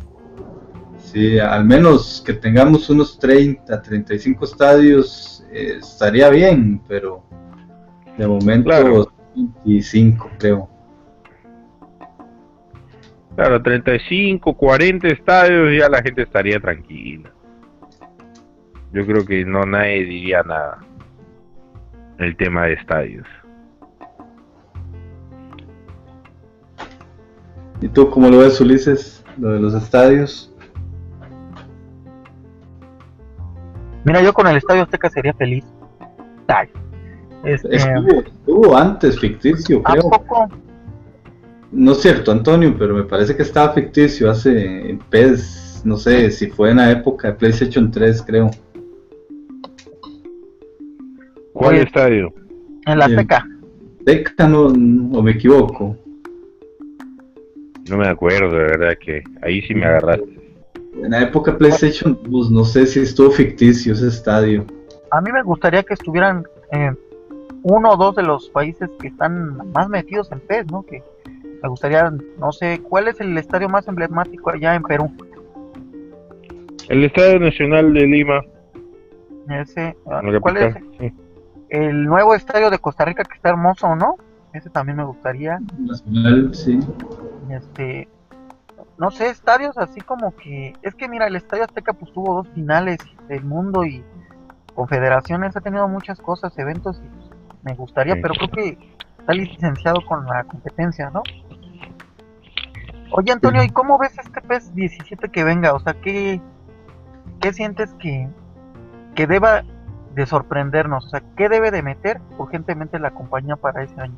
Sí, al menos que tengamos unos 30, 35 estadios eh, estaría bien, pero de momento Claro. 25 creo. Claro, 35, 40 estadios ya la gente estaría tranquila. Yo creo que no nadie diría nada. El tema de estadios. ¿Y tú cómo lo ves, Ulises? Lo de los estadios. Mira, yo con el Estadio Azteca sería feliz. Ay. Este, Estuvo, estuvo antes ficticio, ¿A creo. poco? No es cierto, Antonio, pero me parece que estaba ficticio hace en PES, no sé si fue en la época de PlayStation 3, creo. ¿Cuál Oye. estadio? En la Bien. Azteca. Deca, no, o me equivoco. No me acuerdo, de verdad que ahí sí me agarraste. En la época PlayStation 2, no sé si estuvo ficticio ese estadio. A mí me gustaría que estuvieran eh, uno o dos de los países que están más metidos en PES, ¿no? Que me gustaría, no sé, ¿cuál es el estadio más emblemático allá en Perú? El Estadio Nacional de Lima. Ese, ah, ¿Cuál es? sí. El nuevo estadio de Costa Rica que está hermoso, ¿no? Ese también me gustaría. Nacional, sí. Este, no sé, estadios así como que, es que mira, el Estadio Azteca pues tuvo dos finales del mundo y confederaciones, ha tenido muchas cosas, eventos y me gustaría, Sí. pero creo que está licenciado con la competencia, ¿no? Oye Antonio, ¿y cómo ves este PES 17 que venga? O sea, ¿qué, qué sientes que, que deba de sorprendernos? O sea, ¿qué debe de meter urgentemente la compañía para ese año?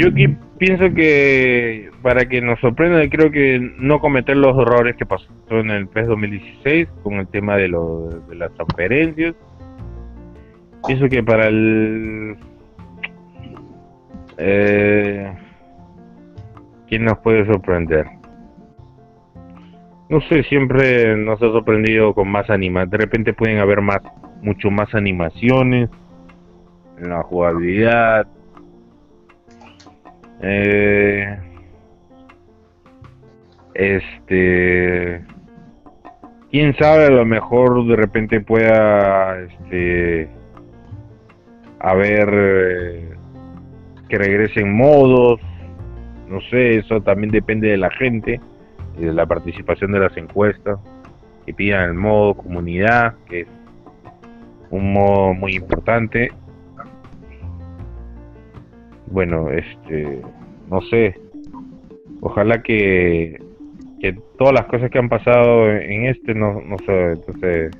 Yo aquí pienso que para que nos sorprenda, creo que no cometer los errores que pasó en el PES 2016 con el tema de, lo, de las transferencias. Pienso que para el. Eh, ¿Quién nos puede sorprender? No sé, siempre nos ha sorprendido con más anima. De repente pueden haber más, mucho más animaciones en la jugabilidad. Eh, este, quién sabe, a lo mejor de repente pueda, este, haber eh, que regresen modos, no sé, eso también depende de la gente y de la participación de las encuestas, que pidan el modo comunidad, que es un modo muy importante bueno, este, no sé, ojalá que, que todas las cosas que han pasado en este no, no se, entonces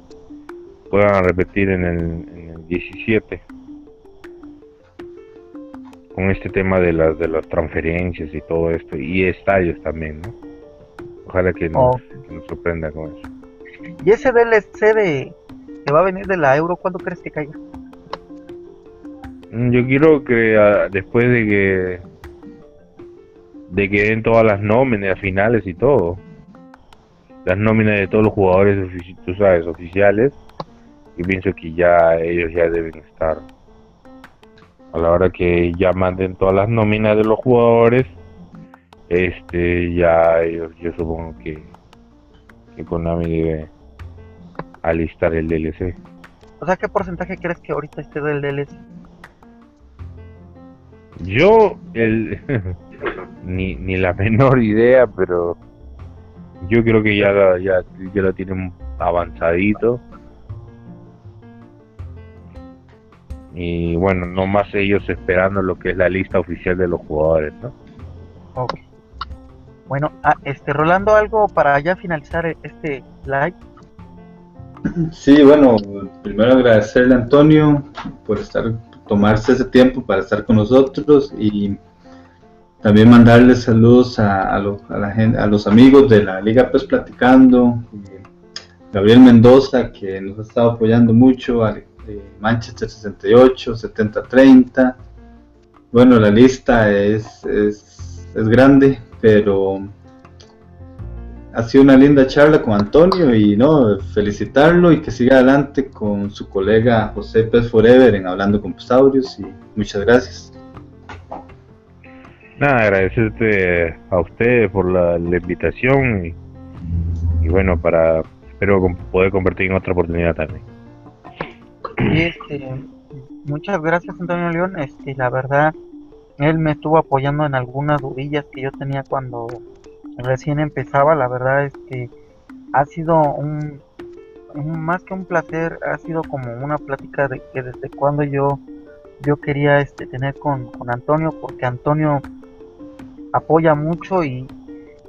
puedan repetir en el, en el 17 con este tema de las de las transferencias y todo esto y estadios también, ¿no? Ojalá que nos, que nos sorprenda con eso. ¿Y ese DLC de que va a venir de la Euro, cuándo crees que caiga? Mm, Yo quiero que ah, después de que de que den todas las nóminas finales y todo, las nóminas de todos los jugadores, tú oficiales, yo pienso que ya ellos ya deben estar a la hora que ya manden todas las nóminas de los jugadores, este ya ellos, yo supongo que que Konami debe alistar el DLC. O sea, ¿qué porcentaje crees que ahorita esté del DLC? Yo, el, [LAUGHS] ni, ni la menor idea, pero yo creo que ya, la- ya, ya lo tienen avanzadito. Y bueno, no más ellos esperando lo que es la lista oficial de los jugadores, ¿no? Ok. Bueno, ah, este, Rolando, algo para ya finalizar este live. Sí, bueno, primero agradecerle a Antonio por estar, tomarse ese tiempo para estar con nosotros y también mandarle saludos a, los amigos de la Liga Pues Platicando, Gabriel Mendoza, que nos ha estado apoyando mucho, a, Manchester 68, 70-30. Bueno, la lista es, es, es grande, pero ha sido una linda charla con Antonio y no felicitarlo y que siga adelante con su colega José Pez Forever en Hablando con Posaurios y muchas gracias. Nada, agradecerte a usted por la, invitación y, bueno, para espero poder convertir en otra oportunidad también. Este, muchas gracias Antonio León, este, la verdad, él me estuvo apoyando en algunas dudillas que yo tenía cuando recién empezaba, la verdad es que ha sido un, más que un placer, ha sido como una plática de que desde cuando yo yo quería este tener con, con Antonio porque Antonio apoya mucho y,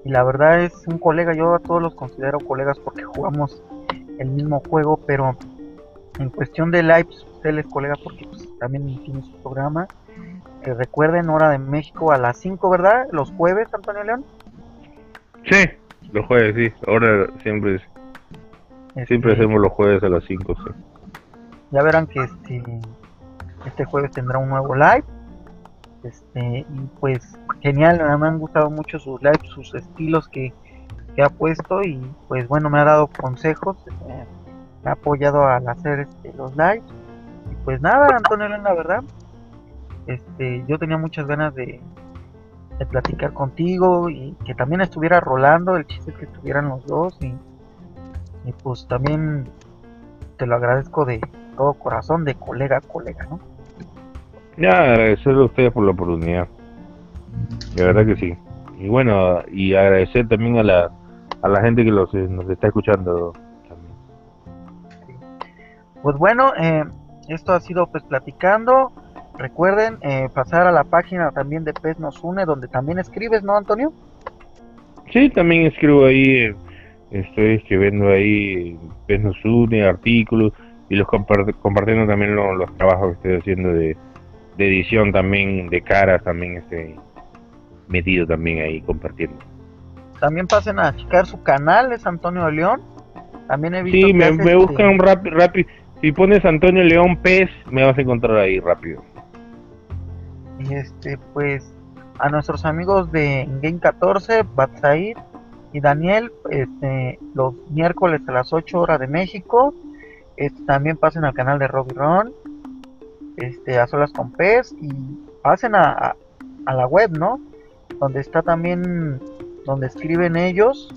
la verdad es un colega, yo a todos los considero colegas porque jugamos el mismo juego, pero en cuestión de live, pues, él es colega porque pues, también tiene su programa. que recuerden, hora de México a las 5, ¿verdad? Los jueves, Antonio León. Sí, los jueves, sí. Ahora siempre siempre este, hacemos los jueves a las 5, sí. Ya verán que este, este jueves tendrá un nuevo live. Este, y pues genial, me han gustado mucho sus lives, sus estilos que, ha puesto y pues bueno, me ha dado consejos, eh, me ha apoyado al hacer este, los lives. Y pues nada, Antonio, la verdad, este, yo tenía muchas ganas de, de platicar contigo y que también estuviera rolando, el chiste que estuvieran los dos y, pues también te lo agradezco de todo corazón, de colega a colega, ¿no? Ya, agradecerle a ustedes por la oportunidad. De verdad que sí. Y bueno, y agradecer también a la, a la gente que los, nos está escuchando también. Pues bueno, eh, esto ha sido pues platicando. Recuerden eh, pasar a la página también de Pez Nos Une, donde también escribes, ¿no, Antonio? Sí, también escribo ahí, estoy escribiendo ahí Pez Nos Une, artículos, y los compartiendo también los trabajos que estoy haciendo de, edición también, de caras, también estoy metido también ahí compartiendo. También pasen a checar su canal, es Antonio León. También he visto Sí, me, me este buscan rápido. Si pones Antonio León Pez, me vas a encontrar ahí rápido y este pues a nuestros amigos de Game 14, Batsaid y Daniel, este, los miércoles a las 8 horas de México. Este, también pasen al canal de Robbie Ron, este, a solas con pez y pasen a, a, la web, ¿no? Donde está también, donde escriben ellos.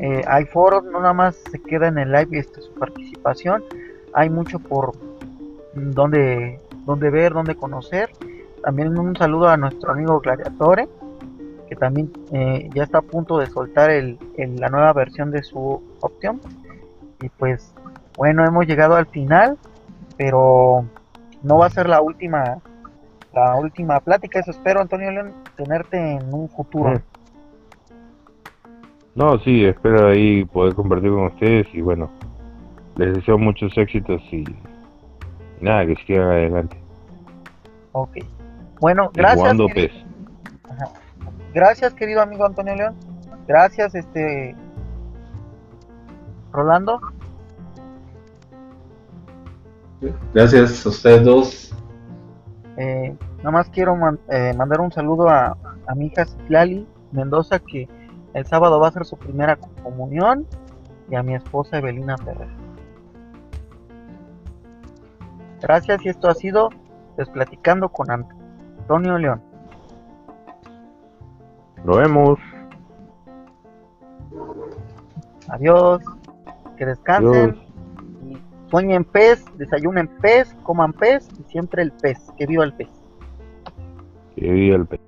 Eh, hay foros, no nada más se queda en el live y este, su participación. Hay mucho por donde, donde ver, donde conocer. También un saludo a nuestro amigo Gladiatore, que también eh, ya está a punto de soltar el, la nueva versión de su opción. Y pues bueno, hemos llegado al final, pero no va a ser la última la última plática, eso espero Antonio León tenerte en un futuro. No, sí, espero ahí poder compartir con ustedes y bueno, les deseo muchos éxitos y, nada, que sigan adelante. Ok. Bueno, gracias. Querido, gracias, querido amigo Antonio León. Gracias, este. Rolando. Gracias a ustedes dos. Eh, nada más quiero eh, mandar un saludo a, mi hija Citlali Mendoza, que el sábado va a hacer su primera comunión, y a mi esposa Evelina Ferrer. Gracias, y esto ha sido Desplaticando con Antonio. Antonio León. Lo vemos. Adiós. Que descansen. Y sueñen pez, desayunen pez, coman pez y siempre el pez. Que viva el pez. Que viva el pez.